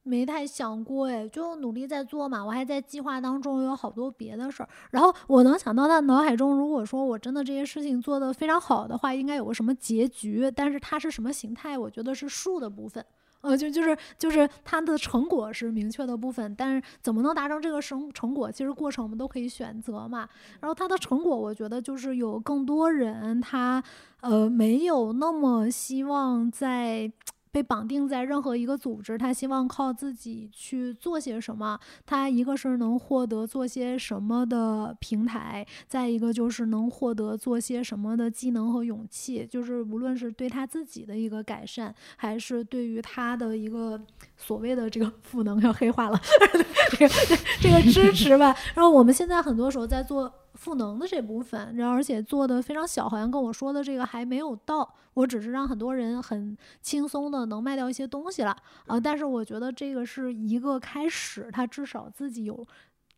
没太想过哎，就努力在做嘛。我还在计划当中，有好多别的事儿。然后我能想到他脑海中，如果说我真的这些事情做得非常好的话，应该有个什么结局。但是它是什么形态？我觉得是树的部分。呃，就就是就是它的成果是明确的部分，但是怎么能达成这个成成果，其实过程我们都可以选择嘛。然后它的成果，我觉得就是有更多人他呃没有那么希望在。被绑定在任何一个组织，他希望靠自己去做些什么。他一个是能获得做些什么的平台，再一个就是能获得做些什么的技能和勇气。就是无论是对他自己的一个改善，还是对于他的一个所谓的这个赋能要黑化了，这个这个支持吧。然后我们现在很多时候在做。赋能的这部分，然后而且做的非常小，好像跟我说的这个还没有到。我只是让很多人很轻松的能卖掉一些东西了啊，但是我觉得这个是一个开始，他至少自己有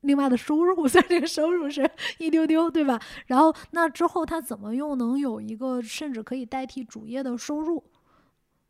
另外的收入，虽然这个收入是 一丢丢，对吧？然后那之后他怎么又能有一个甚至可以代替主业的收入？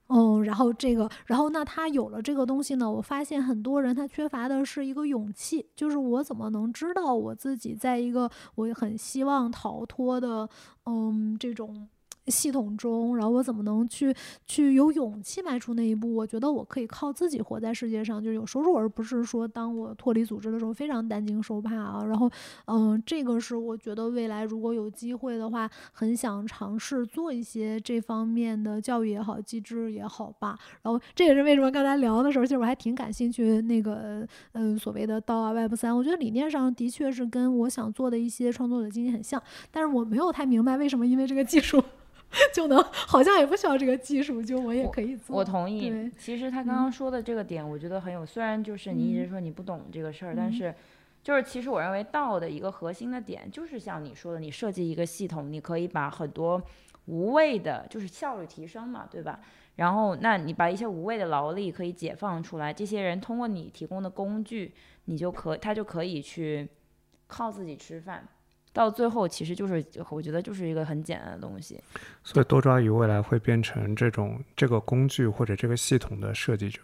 嗯，然后这个，然后那他有了这个东西呢，我发现很多人他缺乏的是一个勇气，就是我怎么能知道我自己在一个我很希望逃脱的，嗯，这种。系统中，然后我怎么能去去有勇气迈出那一步？我觉得我可以靠自己活在世界上，就是有收入，而不是说当我脱离组织的时候非常担惊受怕啊。然后，嗯，这个是我觉得未来如果有机会的话，很想尝试做一些这方面的教育也好，机制也好吧。然后这也是为什么刚才聊的时候，其实我还挺感兴趣那个，嗯，所谓的道啊 Web 三，我觉得理念上的确是跟我想做的一些创作者经济很像，但是我没有太明白为什么，因为这个技术。就能好像也不需要这个技术，就我也可以做。我同意。其实他刚刚说的这个点，我觉得很有。虽然就是你一直说你不懂这个事儿，但是就是其实我认为道的一个核心的点，就是像你说的，你设计一个系统，你可以把很多无谓的，就是效率提升嘛，对吧？然后那你把一些无谓的劳力可以解放出来，这些人通过你提供的工具，你就可他就可以去靠自己吃饭。到最后，其实就是我觉得就是一个很简单的东西。所以多抓鱼未来会变成这种这个工具或者这个系统的设计者。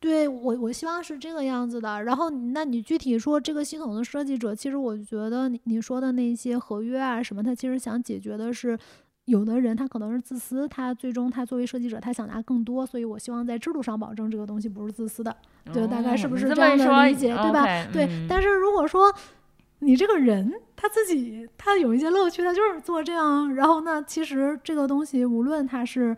对我，我希望是这个样子的。然后，那你具体说这个系统的设计者，其实我觉得你你说的那些合约啊什么，他其实想解决的是，有的人他可能是自私，他最终他作为设计者，他想拿更多，所以我希望在制度上保证这个东西不是自私的。就大概是不是这样的理解，对吧？对。但是如果说。你这个人他自己他有一些乐趣，他就是做这样。然后那其实这个东西，无论他是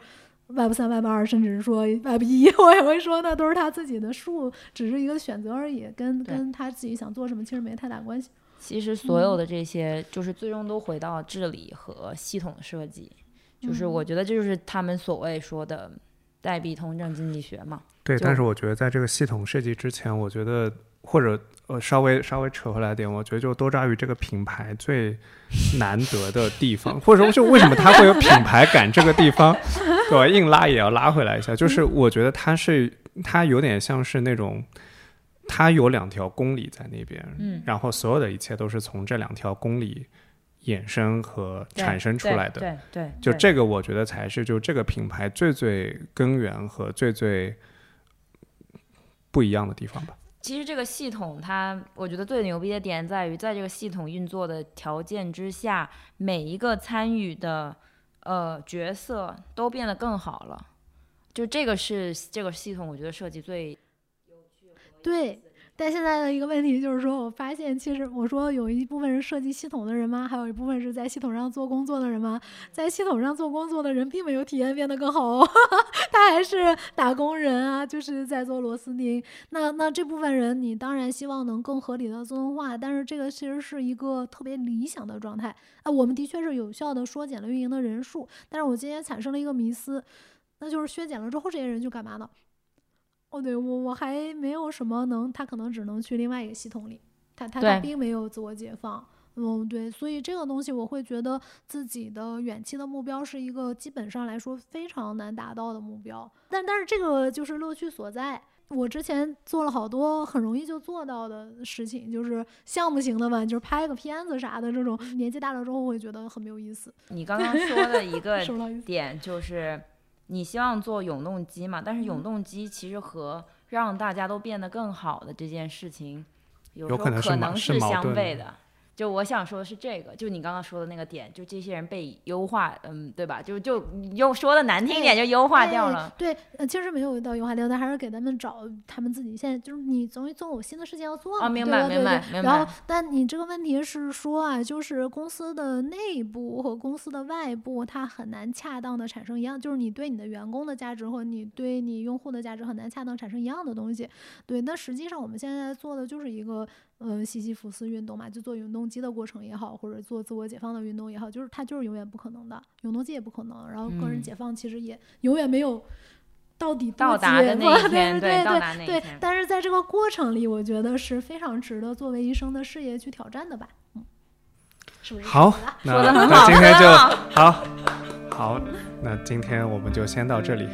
Web 三、Web 二，甚至是说 Web 一，我也会说那都是他自己的数，只是一个选择而已，跟跟他自己想做什么其实没太大关系。其实所有的这些，就是最终都回到治理和系统设计。就是我觉得这就是他们所谓说的代币通证经济学嘛。对，但是我觉得在这个系统设计之前，我觉得或者。呃，稍微稍微扯回来点，我觉得就多抓鱼这个品牌最难得的地方，或者说就为什么它会有品牌感这个地方，对吧，硬拉也要拉回来一下。就是我觉得它是它有点像是那种，它有两条公理在那边，嗯，然后所有的一切都是从这两条公理衍生和产生出来的，对对，就这个我觉得才是就这个品牌最最根源和最最不一样的地方吧。其实这个系统，它我觉得最牛逼的点在于，在这个系统运作的条件之下，每一个参与的呃角色都变得更好了。就这个是这个系统，我觉得设计最有趣。对。但现在的一个问题就是说，我发现其实我说有一部分是设计系统的人吗？还有一部分是在系统上做工作的人吗？在系统上做工作的人并没有体验变得更好哦，他还是打工人啊，就是在做螺丝钉。那那这部分人，你当然希望能更合理的自动化，但是这个其实是一个特别理想的状态啊。我们的确是有效的缩减了运营的人数，但是我今天产生了一个迷思，那就是削减了之后，这些人就干嘛呢？哦，对我我还没有什么能，他可能只能去另外一个系统里，他他他并没有自我解放。嗯，对，所以这个东西我会觉得自己的远期的目标是一个基本上来说非常难达到的目标。但但是这个就是乐趣所在。我之前做了好多很容易就做到的事情，就是项目型的吧，就是拍个片子啥的这种。年纪大了之后会觉得很没有意思。你刚刚说的一个 点就是。你希望做永动机嘛？但是永动机其实和让大家都变得更好的这件事情，有时候可能是相悖的。就我想说的是这个，就你刚刚说的那个点，就这些人被优化，嗯，对吧？就就又说的难听一点，就优化掉了。对，呃，其实没有到优化掉，但还是给他们找他们自己现在就是你总总有新的事情要做。啊，明白明白明白。然后，但你这个问题是说啊，就是公司的内部和公司的外部，它很难恰当的产生一样，就是你对你的员工的价值和你对你用户的价值很难恰当产生一样的东西。对，那实际上我们现在做的就是一个。嗯，西西弗斯运动嘛，就做永动机的过程也好，或者做自我解放的运动也好，就是它就是永远不可能的，永动机也不可能，然后个人解放其实也永远没有到底到达的那一 天，对对对对。但是在这个过程里，我觉得是非常值得作为一生的事业去挑战的吧，嗯，是不是？好，那那今天就好，好，那今天我们就先到这里。